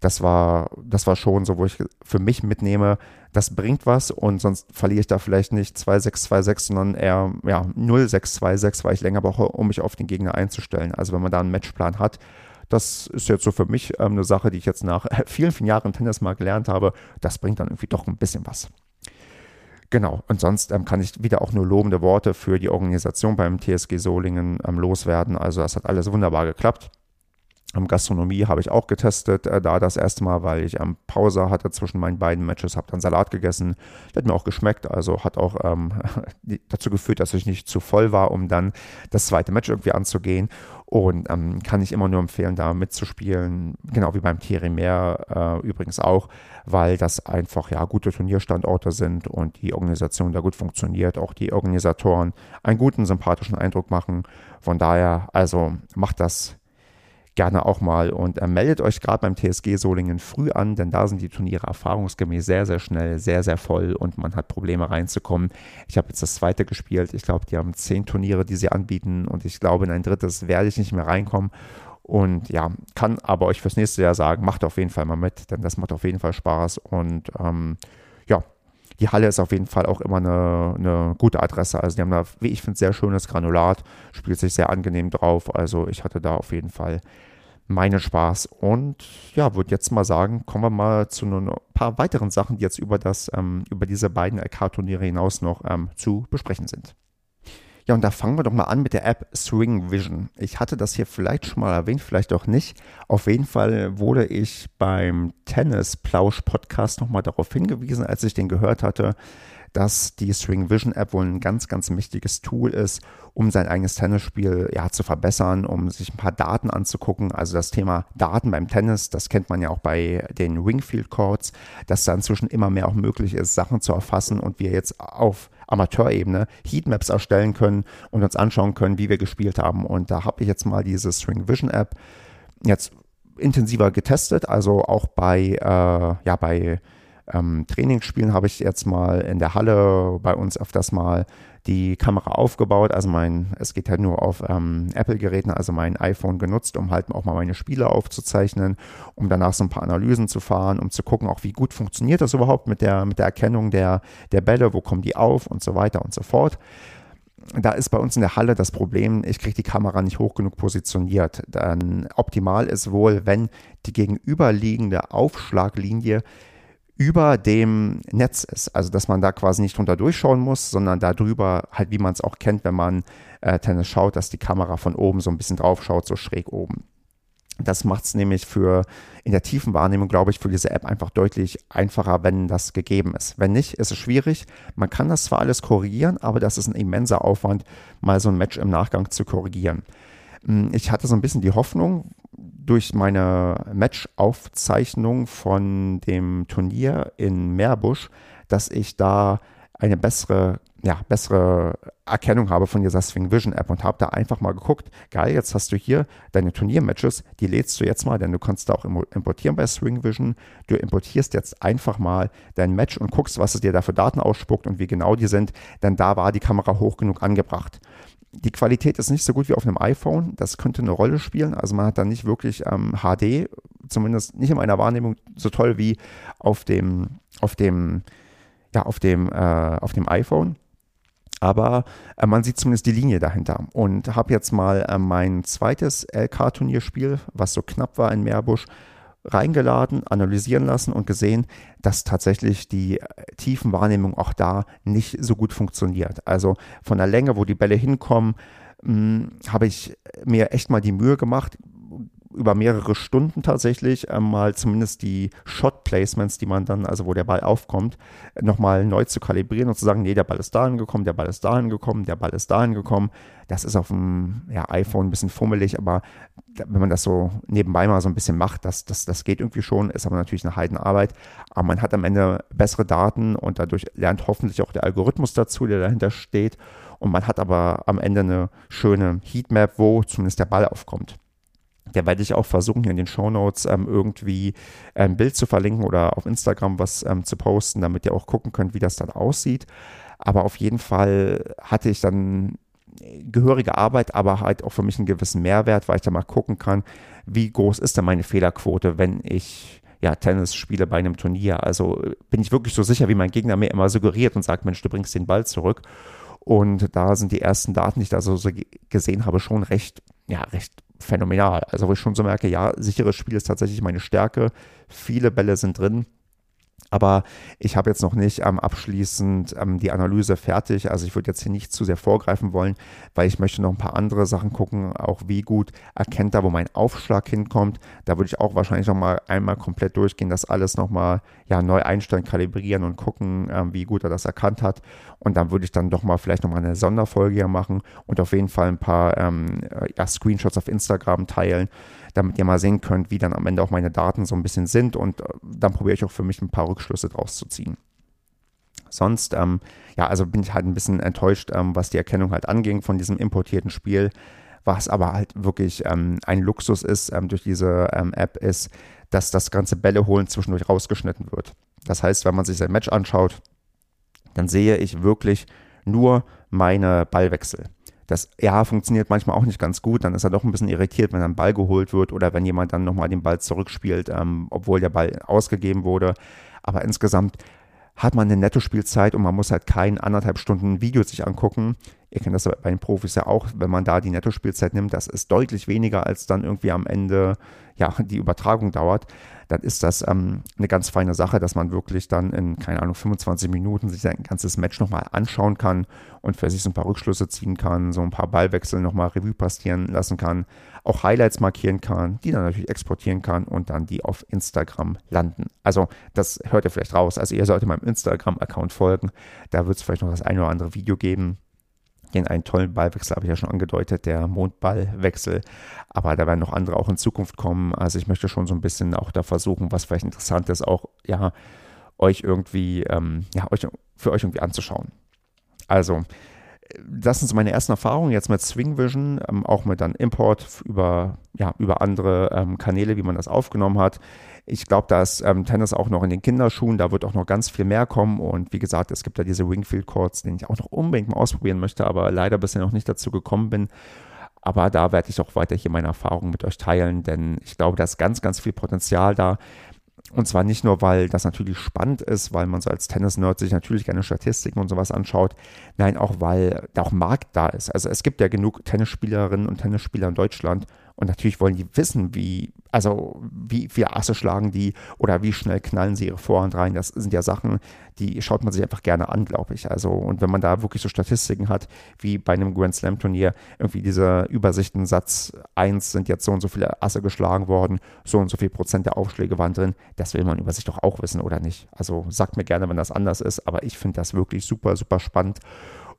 das war, das war schon so, wo ich für mich mitnehme, das bringt was und sonst verliere ich da vielleicht nicht 2-6, 2-6, sondern eher ja, 0-6, 2-6, weil ich länger brauche, um mich auf den Gegner einzustellen. Also wenn man da einen Matchplan hat, das ist jetzt so für mich ähm, eine Sache, die ich jetzt nach *laughs* vielen, vielen Jahren Tennis mal gelernt habe. Das bringt dann irgendwie doch ein bisschen was. Genau, und sonst ähm, kann ich wieder auch nur lobende Worte für die Organisation beim TSG Solingen ähm, loswerden. Also das hat alles wunderbar geklappt. Gastronomie habe ich auch getestet, äh, da das erste Mal, weil ich ähm, Pause hatte zwischen meinen beiden Matches, habe dann Salat gegessen. Hat mir auch geschmeckt, also hat auch ähm, *laughs* dazu geführt, dass ich nicht zu voll war, um dann das zweite Match irgendwie anzugehen. Und ähm, kann ich immer nur empfehlen, da mitzuspielen, genau wie beim Thierry Meer äh, übrigens auch, weil das einfach ja gute Turnierstandorte sind und die Organisation da gut funktioniert, auch die Organisatoren einen guten, sympathischen Eindruck machen. Von daher, also macht das gerne auch mal und äh, meldet euch gerade beim TSG Solingen früh an, denn da sind die Turniere erfahrungsgemäß sehr, sehr schnell, sehr, sehr voll und man hat Probleme reinzukommen. Ich habe jetzt das zweite gespielt. Ich glaube, die haben zehn Turniere, die sie anbieten und ich glaube, in ein drittes werde ich nicht mehr reinkommen. Und ja, kann aber euch fürs nächste Jahr sagen, macht auf jeden Fall mal mit, denn das macht auf jeden Fall Spaß. Und ähm, ja, die Halle ist auf jeden Fall auch immer eine, eine gute Adresse. Also die haben da, wie ich finde, sehr schönes Granulat, spielt sich sehr angenehm drauf. Also ich hatte da auf jeden Fall meinen Spaß. Und ja, würde jetzt mal sagen, kommen wir mal zu ein paar weiteren Sachen, die jetzt über, das, ähm, über diese beiden LK-Turniere hinaus noch ähm, zu besprechen sind. Ja, und da fangen wir doch mal an mit der App Swing Vision. Ich hatte das hier vielleicht schon mal erwähnt, vielleicht auch nicht. Auf jeden Fall wurde ich beim Tennis-Plausch-Podcast nochmal darauf hingewiesen, als ich den gehört hatte, dass die Swing Vision App wohl ein ganz, ganz mächtiges Tool ist, um sein eigenes Tennisspiel ja, zu verbessern, um sich ein paar Daten anzugucken. Also das Thema Daten beim Tennis, das kennt man ja auch bei den Wingfield Courts, dass da inzwischen immer mehr auch möglich ist, Sachen zu erfassen und wir jetzt auf Amateurebene Heatmaps erstellen können und uns anschauen können, wie wir gespielt haben. Und da habe ich jetzt mal diese Swing Vision App jetzt intensiver getestet, also auch bei, äh, ja, bei ähm, Trainingsspielen habe ich jetzt mal in der Halle bei uns öfters mal die Kamera aufgebaut. Also mein, es geht halt nur auf ähm, Apple-Geräten, also mein iPhone genutzt, um halt auch mal meine Spiele aufzuzeichnen, um danach so ein paar Analysen zu fahren, um zu gucken, auch wie gut funktioniert das überhaupt mit der, mit der Erkennung der, der Bälle, wo kommen die auf und so weiter und so fort da ist bei uns in der Halle das Problem, ich kriege die Kamera nicht hoch genug positioniert. Dann optimal ist wohl, wenn die gegenüberliegende Aufschlaglinie über dem Netz ist. Also dass man da quasi nicht drunter durchschauen muss, sondern da drüber, halt wie man es auch kennt, wenn man äh, Tennis schaut, dass die Kamera von oben so ein bisschen drauf schaut, so schräg oben. Das macht es nämlich für in der tiefen Wahrnehmung, glaube ich, für diese App einfach deutlich einfacher, wenn das gegeben ist. Wenn nicht, ist es schwierig. Man kann das zwar alles korrigieren, aber das ist ein immenser Aufwand, mal so ein Match im Nachgang zu korrigieren. Hm, ich hatte so ein bisschen die Hoffnung, durch meine Match-Aufzeichnung von dem Turnier in Meerbusch, dass ich da eine bessere, ja, bessere Erkennung habe von dieser Swing Vision App und habe da einfach mal geguckt, geil, jetzt hast du hier deine Turniermatches, die lädst du jetzt mal, denn du kannst da auch importieren bei Swing Vision. Du importierst jetzt einfach mal dein Match und guckst, was es dir da für Daten ausspuckt und wie genau die sind, denn da war die Kamera hoch genug angebracht. Die Qualität ist nicht so gut wie auf einem iPhone. Das könnte eine Rolle spielen. Also man hat dann nicht wirklich ähm, HD, zumindest nicht in meiner Wahrnehmung so toll wie auf dem, auf dem, ja, auf dem, äh, auf dem iPhone. Aber äh, man sieht zumindest die Linie dahinter. Und habe jetzt mal äh, mein zweites LK-Turnierspiel, was so knapp war in Meerbusch, reingeladen, analysieren lassen und gesehen, dass tatsächlich die äh, Tiefenwahrnehmung auch da nicht so gut funktioniert. Also von der Länge, wo die Bälle hinkommen, hm, habe ich mir echt mal die Mühe gemacht, über mehrere Stunden tatsächlich äh, mal zumindest die Shot-Placements, die man dann, also wo der Ball aufkommt, nochmal neu zu kalibrieren und zu sagen, nee, der Ball ist dahin gekommen, der Ball ist dahin gekommen, der Ball ist dahin gekommen. Das ist auf dem ja, iPhone ein bisschen fummelig, aber wenn man das so nebenbei mal so ein bisschen macht, das, das, das geht irgendwie schon, ist aber natürlich eine Heidenarbeit. Aber man hat am Ende bessere Daten und dadurch lernt hoffentlich auch der Algorithmus dazu, der dahinter steht. Und man hat aber am Ende eine schöne Heatmap, wo zumindest der Ball aufkommt. Der werde ich auch versuchen, hier in den Show Notes ähm, irgendwie ein Bild zu verlinken oder auf Instagram was ähm, zu posten, damit ihr auch gucken könnt, wie das dann aussieht. Aber auf jeden Fall hatte ich dann gehörige Arbeit, aber halt auch für mich einen gewissen Mehrwert, weil ich da mal gucken kann, wie groß ist denn meine Fehlerquote, wenn ich ja, Tennis spiele bei einem Turnier. Also bin ich wirklich so sicher, wie mein Gegner mir immer suggeriert und sagt, Mensch, du bringst den Ball zurück. Und da sind die ersten Daten, die ich da so gesehen habe, schon recht, ja, recht phänomenal. Also wo ich schon so merke, ja, sicheres Spiel ist tatsächlich meine Stärke. Viele Bälle sind drin. Aber ich habe jetzt noch nicht ähm, abschließend ähm, die Analyse fertig. Also ich würde jetzt hier nicht zu sehr vorgreifen wollen, weil ich möchte noch ein paar andere Sachen gucken, auch wie gut erkennt er, wo mein Aufschlag hinkommt. Da würde ich auch wahrscheinlich noch mal einmal komplett durchgehen, das alles noch mal ja, neu einstellen, kalibrieren und gucken, ähm, wie gut er das erkannt hat. Und dann würde ich dann doch mal vielleicht noch mal eine Sonderfolge hier machen und auf jeden Fall ein paar ähm, ja, Screenshots auf Instagram teilen damit ihr mal sehen könnt, wie dann am Ende auch meine Daten so ein bisschen sind und äh, dann probiere ich auch für mich ein paar Rückschlüsse draus zu ziehen. Sonst, ähm, ja, also bin ich halt ein bisschen enttäuscht, ähm, was die Erkennung halt anging von diesem importierten Spiel. Was aber halt wirklich ähm, ein Luxus ist ähm, durch diese ähm, App, ist, dass das ganze Bälle holen zwischendurch rausgeschnitten wird. Das heißt, wenn man sich sein Match anschaut, dann sehe ich wirklich nur meine Ballwechsel. Das ja funktioniert manchmal auch nicht ganz gut. Dann ist er doch ein bisschen irritiert, wenn ein Ball geholt wird oder wenn jemand dann nochmal den Ball zurückspielt, ähm, obwohl der Ball ausgegeben wurde. Aber insgesamt hat man eine Netto-Spielzeit und man muss halt kein anderthalb Stunden Video sich angucken. Ihr kennt das bei den Profis ja auch, wenn man da die Netto-Spielzeit nimmt, das ist deutlich weniger, als dann irgendwie am Ende ja, die Übertragung dauert dann ist das ähm, eine ganz feine Sache, dass man wirklich dann in, keine Ahnung, 25 Minuten sich sein ganzes Match nochmal anschauen kann und für sich so ein paar Rückschlüsse ziehen kann, so ein paar Ballwechsel nochmal Revue passieren lassen kann, auch Highlights markieren kann, die dann natürlich exportieren kann und dann die auf Instagram landen. Also das hört ihr vielleicht raus. Also ihr solltet meinem Instagram-Account folgen. Da wird es vielleicht noch das eine oder andere Video geben den einen tollen Ballwechsel habe ich ja schon angedeutet, der Mondballwechsel. Aber da werden noch andere auch in Zukunft kommen. Also ich möchte schon so ein bisschen auch da versuchen, was vielleicht interessant ist, auch ja, euch irgendwie, ähm, ja, euch, für euch irgendwie anzuschauen. Also, das sind so meine ersten Erfahrungen jetzt mit Swing Vision, ähm, auch mit dann Import über, ja, über andere ähm, Kanäle, wie man das aufgenommen hat. Ich glaube, da ist ähm, Tennis auch noch in den Kinderschuhen, da wird auch noch ganz viel mehr kommen. Und wie gesagt, es gibt ja diese Wingfield Courts, den ich auch noch unbedingt mal ausprobieren möchte, aber leider bisher noch nicht dazu gekommen bin. Aber da werde ich auch weiter hier meine Erfahrungen mit euch teilen, denn ich glaube, da ist ganz, ganz viel Potenzial da. Und zwar nicht nur, weil das natürlich spannend ist, weil man so als Tennis-Nerd sich natürlich gerne Statistiken und sowas anschaut. Nein, auch weil da auch Markt da ist. Also es gibt ja genug Tennisspielerinnen und Tennisspieler in Deutschland und natürlich wollen die wissen, wie, also wie viele Asse schlagen die oder wie schnell knallen sie ihre Vorhand rein. Das sind ja Sachen, die schaut man sich einfach gerne an, glaube ich. Also, und wenn man da wirklich so Statistiken hat, wie bei einem Grand Slam Turnier, irgendwie diese Übersichten, Satz 1 sind jetzt so und so viele Asse geschlagen worden, so und so viel Prozent der Aufschläge waren drin, das will man über sich doch auch wissen, oder nicht? Also sagt mir gerne, wenn das anders ist, aber ich finde das wirklich super, super spannend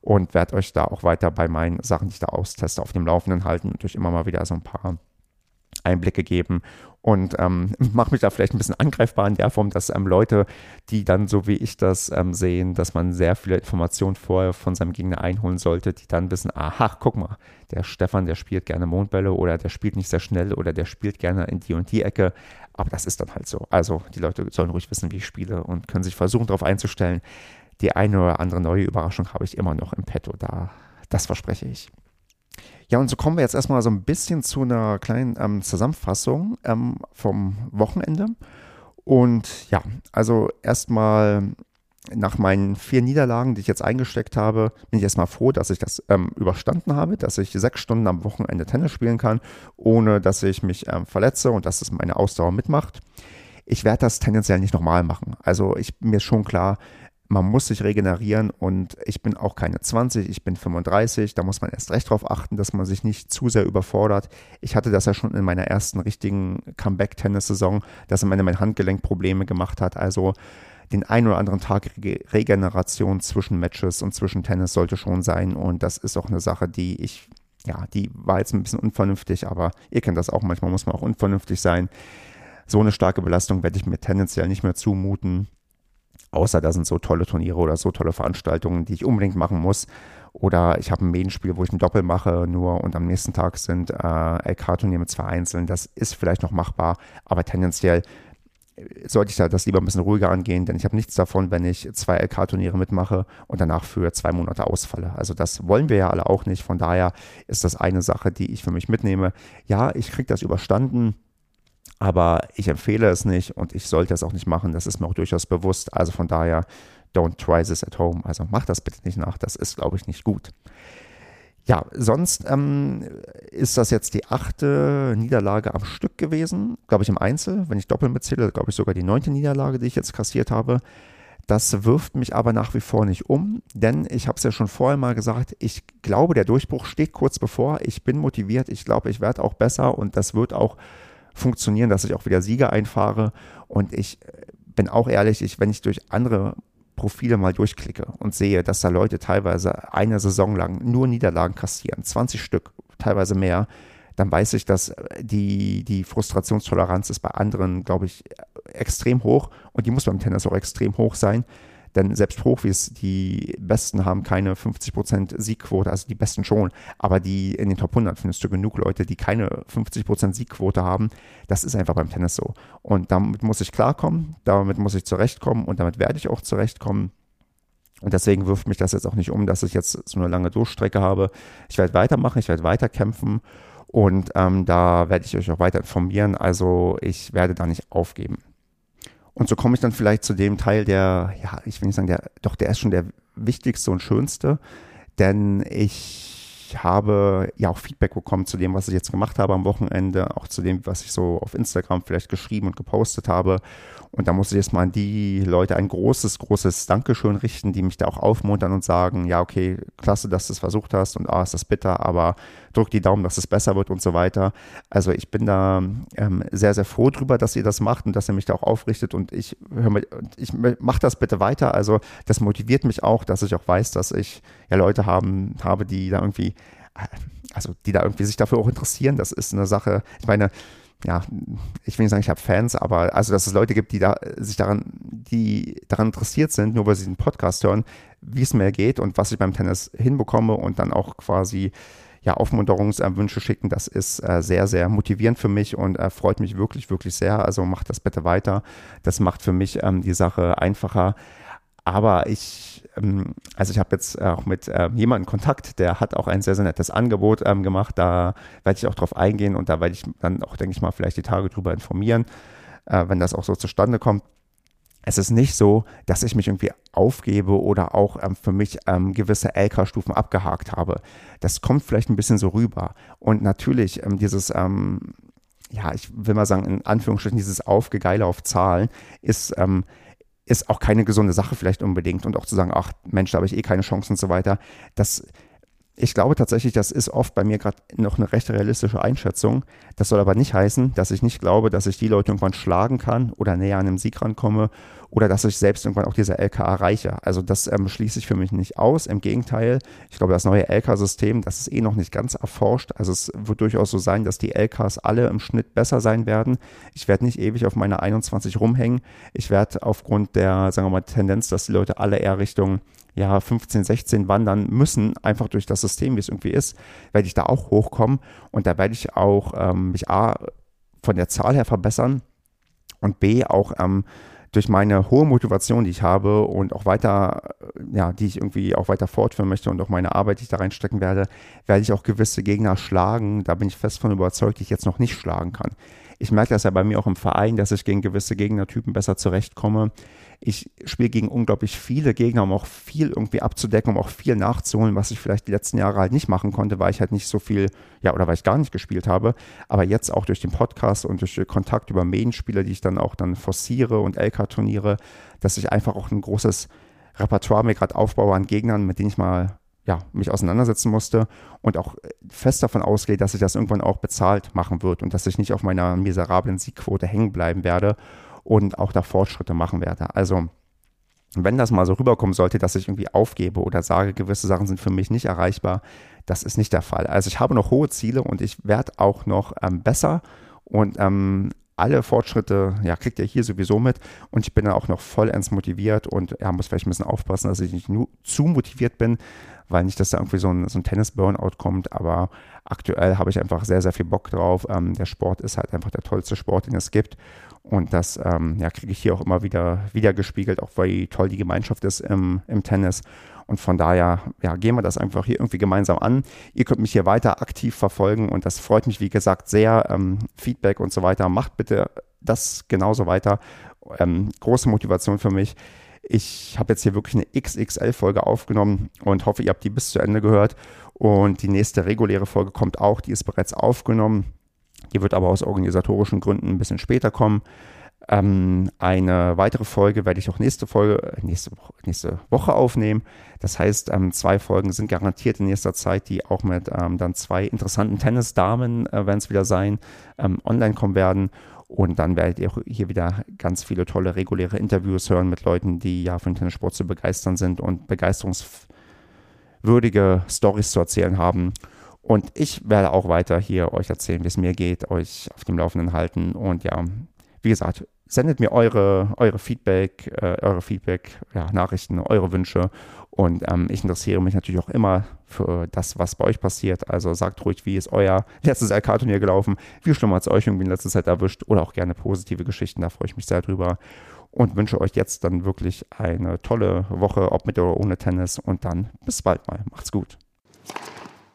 und werde euch da auch weiter bei meinen Sachen, die ich da austeste, auf dem Laufenden halten und euch immer mal wieder so ein paar Einblicke geben. Und ähm, *laughs* mache mich da vielleicht ein bisschen angreifbar in der Form, dass ähm, Leute, die dann so wie ich das ähm, sehen, dass man sehr viele Informationen vorher von seinem Gegner einholen sollte, die dann wissen, aha, guck mal, der Stefan, der spielt gerne Mondbälle oder der spielt nicht sehr schnell oder der spielt gerne in die und die Ecke, aber das ist dann halt so. Also die Leute sollen ruhig wissen, wie ich spiele und können sich versuchen, darauf einzustellen die eine oder andere neue Überraschung habe ich immer noch im Petto da. Das verspreche ich. Ja, und so kommen wir jetzt erstmal so ein bisschen zu einer kleinen ähm, Zusammenfassung ähm, vom Wochenende. Und ja, also erstmal nach meinen vier Niederlagen, die ich jetzt eingesteckt habe, bin ich erstmal froh, dass ich das ähm, überstanden habe, dass ich sechs Stunden am Wochenende Tennis spielen kann, ohne dass ich mich ähm, verletze und dass es meine Ausdauer mitmacht. Ich werde das tendenziell nicht nochmal machen. Also ich, mir ist schon klar, man muss sich regenerieren und ich bin auch keine 20, ich bin 35, da muss man erst recht darauf achten, dass man sich nicht zu sehr überfordert. Ich hatte das ja schon in meiner ersten richtigen Comeback-Tennis-Saison, dass am Ende mein Handgelenk Probleme gemacht hat. Also den einen oder anderen Tag Regeneration zwischen Matches und zwischen Tennis sollte schon sein und das ist auch eine Sache, die ich, ja, die war jetzt ein bisschen unvernünftig, aber ihr kennt das auch, manchmal muss man auch unvernünftig sein. So eine starke Belastung werde ich mir tendenziell nicht mehr zumuten. Außer da sind so tolle Turniere oder so tolle Veranstaltungen, die ich unbedingt machen muss. Oder ich habe ein Medienspiel, wo ich ein Doppel mache nur und am nächsten Tag sind äh, LK-Turnier mit zwei Einzelnen. Das ist vielleicht noch machbar, aber tendenziell äh, sollte ich da das lieber ein bisschen ruhiger angehen, denn ich habe nichts davon, wenn ich zwei LK-Turniere mitmache und danach für zwei Monate ausfalle. Also das wollen wir ja alle auch nicht. Von daher ist das eine Sache, die ich für mich mitnehme. Ja, ich kriege das überstanden aber ich empfehle es nicht und ich sollte es auch nicht machen. Das ist mir auch durchaus bewusst. Also von daher, don't try this at home. Also mach das bitte nicht nach. Das ist, glaube ich, nicht gut. Ja, sonst ähm, ist das jetzt die achte Niederlage am Stück gewesen, glaube ich, im Einzel. Wenn ich doppelt mitzähle, glaube ich sogar die neunte Niederlage, die ich jetzt kassiert habe. Das wirft mich aber nach wie vor nicht um, denn ich habe es ja schon vorher mal gesagt, ich glaube, der Durchbruch steht kurz bevor. Ich bin motiviert, ich glaube, ich werde auch besser und das wird auch funktionieren, dass ich auch wieder Sieger einfahre. Und ich bin auch ehrlich, ich, wenn ich durch andere Profile mal durchklicke und sehe, dass da Leute teilweise eine Saison lang nur Niederlagen kassieren, 20 Stück, teilweise mehr, dann weiß ich, dass die, die Frustrationstoleranz ist bei anderen, glaube ich, extrem hoch und die muss beim Tennis auch extrem hoch sein. Denn selbst Profis, die Besten haben keine 50% Siegquote, also die Besten schon, aber die in den Top 100 findest du genug Leute, die keine 50% Siegquote haben. Das ist einfach beim Tennis so. Und damit muss ich klarkommen, damit muss ich zurechtkommen und damit werde ich auch zurechtkommen. Und deswegen wirft mich das jetzt auch nicht um, dass ich jetzt so eine lange Durchstrecke habe. Ich werde weitermachen, ich werde weiter kämpfen und ähm, da werde ich euch auch weiter informieren. Also ich werde da nicht aufgeben. Und so komme ich dann vielleicht zu dem Teil, der, ja, ich will nicht sagen, der, doch, der ist schon der wichtigste und schönste, denn ich habe ja auch Feedback bekommen zu dem, was ich jetzt gemacht habe am Wochenende, auch zu dem, was ich so auf Instagram vielleicht geschrieben und gepostet habe. Und da muss ich jetzt mal an die Leute ein großes, großes Dankeschön richten, die mich da auch aufmuntern und sagen, ja, okay, klasse, dass du es versucht hast und ah, ist das bitter, aber drück die Daumen, dass es besser wird und so weiter. Also ich bin da ähm, sehr, sehr froh drüber, dass ihr das macht und dass ihr mich da auch aufrichtet und ich mir, ich mache das bitte weiter. Also das motiviert mich auch, dass ich auch weiß, dass ich ja Leute haben, habe, die da irgendwie also die da irgendwie sich dafür auch interessieren. Das ist eine Sache, ich meine, ja, ich will nicht sagen, ich habe Fans, aber also, dass es Leute gibt, die da sich daran, die daran interessiert sind, nur weil sie den Podcast hören, wie es mir geht und was ich beim Tennis hinbekomme und dann auch quasi ja, Aufmunterungswünsche schicken, das ist äh, sehr, sehr motivierend für mich und äh, freut mich wirklich, wirklich sehr. Also macht das bitte weiter. Das macht für mich ähm, die Sache einfacher. Aber ich, ähm, also ich habe jetzt auch mit ähm, jemandem Kontakt, der hat auch ein sehr, sehr nettes Angebot ähm, gemacht. Da werde ich auch drauf eingehen und da werde ich dann auch, denke ich mal, vielleicht die Tage drüber informieren, äh, wenn das auch so zustande kommt. Es ist nicht so, dass ich mich irgendwie aufgebe oder auch für mich gewisse LK-Stufen abgehakt habe. Das kommt vielleicht ein bisschen so rüber. Und natürlich dieses, ja, ich will mal sagen, in Anführungsstrichen, dieses Aufgegeile auf Zahlen ist ähm, ist auch keine gesunde Sache vielleicht unbedingt. Und auch zu sagen, ach Mensch, da habe ich eh keine Chance und so weiter. Das, ich glaube tatsächlich, das ist oft bei mir gerade noch eine recht realistische Einschätzung. Das soll aber nicht heißen, dass ich nicht glaube, dass ich die Leute irgendwann schlagen kann oder näher an einem Sieg rankomme oder dass ich selbst irgendwann auch diese LK erreiche. Also das ähm, schließe ich für mich nicht aus. Im Gegenteil, ich glaube, das neue LK-System, das ist eh noch nicht ganz erforscht. Also es wird durchaus so sein, dass die LKs alle im Schnitt besser sein werden. Ich werde nicht ewig auf meine 21 rumhängen. Ich werde aufgrund der, sagen wir mal, Tendenz, dass die Leute alle eher Richtung ja, 15, 16 wandern müssen, einfach durch das System, wie es irgendwie ist, werde ich da auch hochkommen und da werde ich auch ähm, mich A von der Zahl her verbessern und B auch ähm, durch meine hohe Motivation, die ich habe und auch weiter, äh, ja, die ich irgendwie auch weiter fortführen möchte und auch meine Arbeit, die ich da reinstecken werde, werde ich auch gewisse Gegner schlagen. Da bin ich fest von überzeugt, die ich jetzt noch nicht schlagen kann. Ich merke das ja bei mir auch im Verein, dass ich gegen gewisse Gegnertypen besser zurechtkomme. Ich spiele gegen unglaublich viele Gegner, um auch viel irgendwie abzudecken, um auch viel nachzuholen, was ich vielleicht die letzten Jahre halt nicht machen konnte, weil ich halt nicht so viel, ja, oder weil ich gar nicht gespielt habe. Aber jetzt auch durch den Podcast und durch Kontakt über Medienspiele, die ich dann auch dann forciere und LK-Turniere, dass ich einfach auch ein großes Repertoire mir gerade aufbaue an Gegnern, mit denen ich mal ja, mich auseinandersetzen musste und auch fest davon ausgehe, dass ich das irgendwann auch bezahlt machen wird und dass ich nicht auf meiner miserablen Siegquote hängen bleiben werde und auch da Fortschritte machen werde. Also wenn das mal so rüberkommen sollte, dass ich irgendwie aufgebe oder sage, gewisse Sachen sind für mich nicht erreichbar, das ist nicht der Fall. Also ich habe noch hohe Ziele und ich werde auch noch ähm, besser und ähm, alle Fortschritte, ja, kriegt ihr hier sowieso mit und ich bin da auch noch vollends motiviert und ja, muss vielleicht ein bisschen aufpassen, dass ich nicht nur zu motiviert bin, weil nicht, dass da irgendwie so ein, so ein Tennis-Burnout kommt, aber aktuell habe ich einfach sehr, sehr viel Bock drauf. Ähm, der Sport ist halt einfach der tollste Sport, den es gibt und das ähm, ja, kriege ich hier auch immer wieder, wieder gespiegelt, auch weil toll die Gemeinschaft ist im, im Tennis. Und von daher ja, gehen wir das einfach hier irgendwie gemeinsam an. Ihr könnt mich hier weiter aktiv verfolgen und das freut mich, wie gesagt, sehr. Ähm, Feedback und so weiter. Macht bitte das genauso weiter. Ähm, große Motivation für mich. Ich habe jetzt hier wirklich eine XXL-Folge aufgenommen und hoffe, ihr habt die bis zu Ende gehört. Und die nächste reguläre Folge kommt auch, die ist bereits aufgenommen. Die wird aber aus organisatorischen Gründen ein bisschen später kommen. Ähm, eine weitere Folge werde ich auch nächste Folge, äh, nächste, nächste Woche aufnehmen. Das heißt, ähm, zwei Folgen sind garantiert in nächster Zeit, die auch mit ähm, dann zwei interessanten Tennisdamen, äh, werden es wieder sein, ähm, online kommen werden. Und dann werdet ihr hier wieder ganz viele tolle reguläre Interviews hören mit Leuten, die ja für den Tennissport zu begeistern sind und begeisterungswürdige Stories zu erzählen haben. Und ich werde auch weiter hier euch erzählen, wie es mir geht, euch auf dem Laufenden halten. Und ja, wie gesagt, sendet mir eure, eure Feedback, äh, eure Feedback, ja, Nachrichten, eure Wünsche. Und ähm, ich interessiere mich natürlich auch immer für das, was bei euch passiert. Also sagt ruhig, wie ist euer *laughs* letztes LK-Turnier gelaufen? Wie schlimm hat es euch irgendwie in letzter Zeit erwischt? Oder auch gerne positive Geschichten, da freue ich mich sehr drüber. Und wünsche euch jetzt dann wirklich eine tolle Woche, ob mit oder ohne Tennis. Und dann bis bald mal. Macht's gut.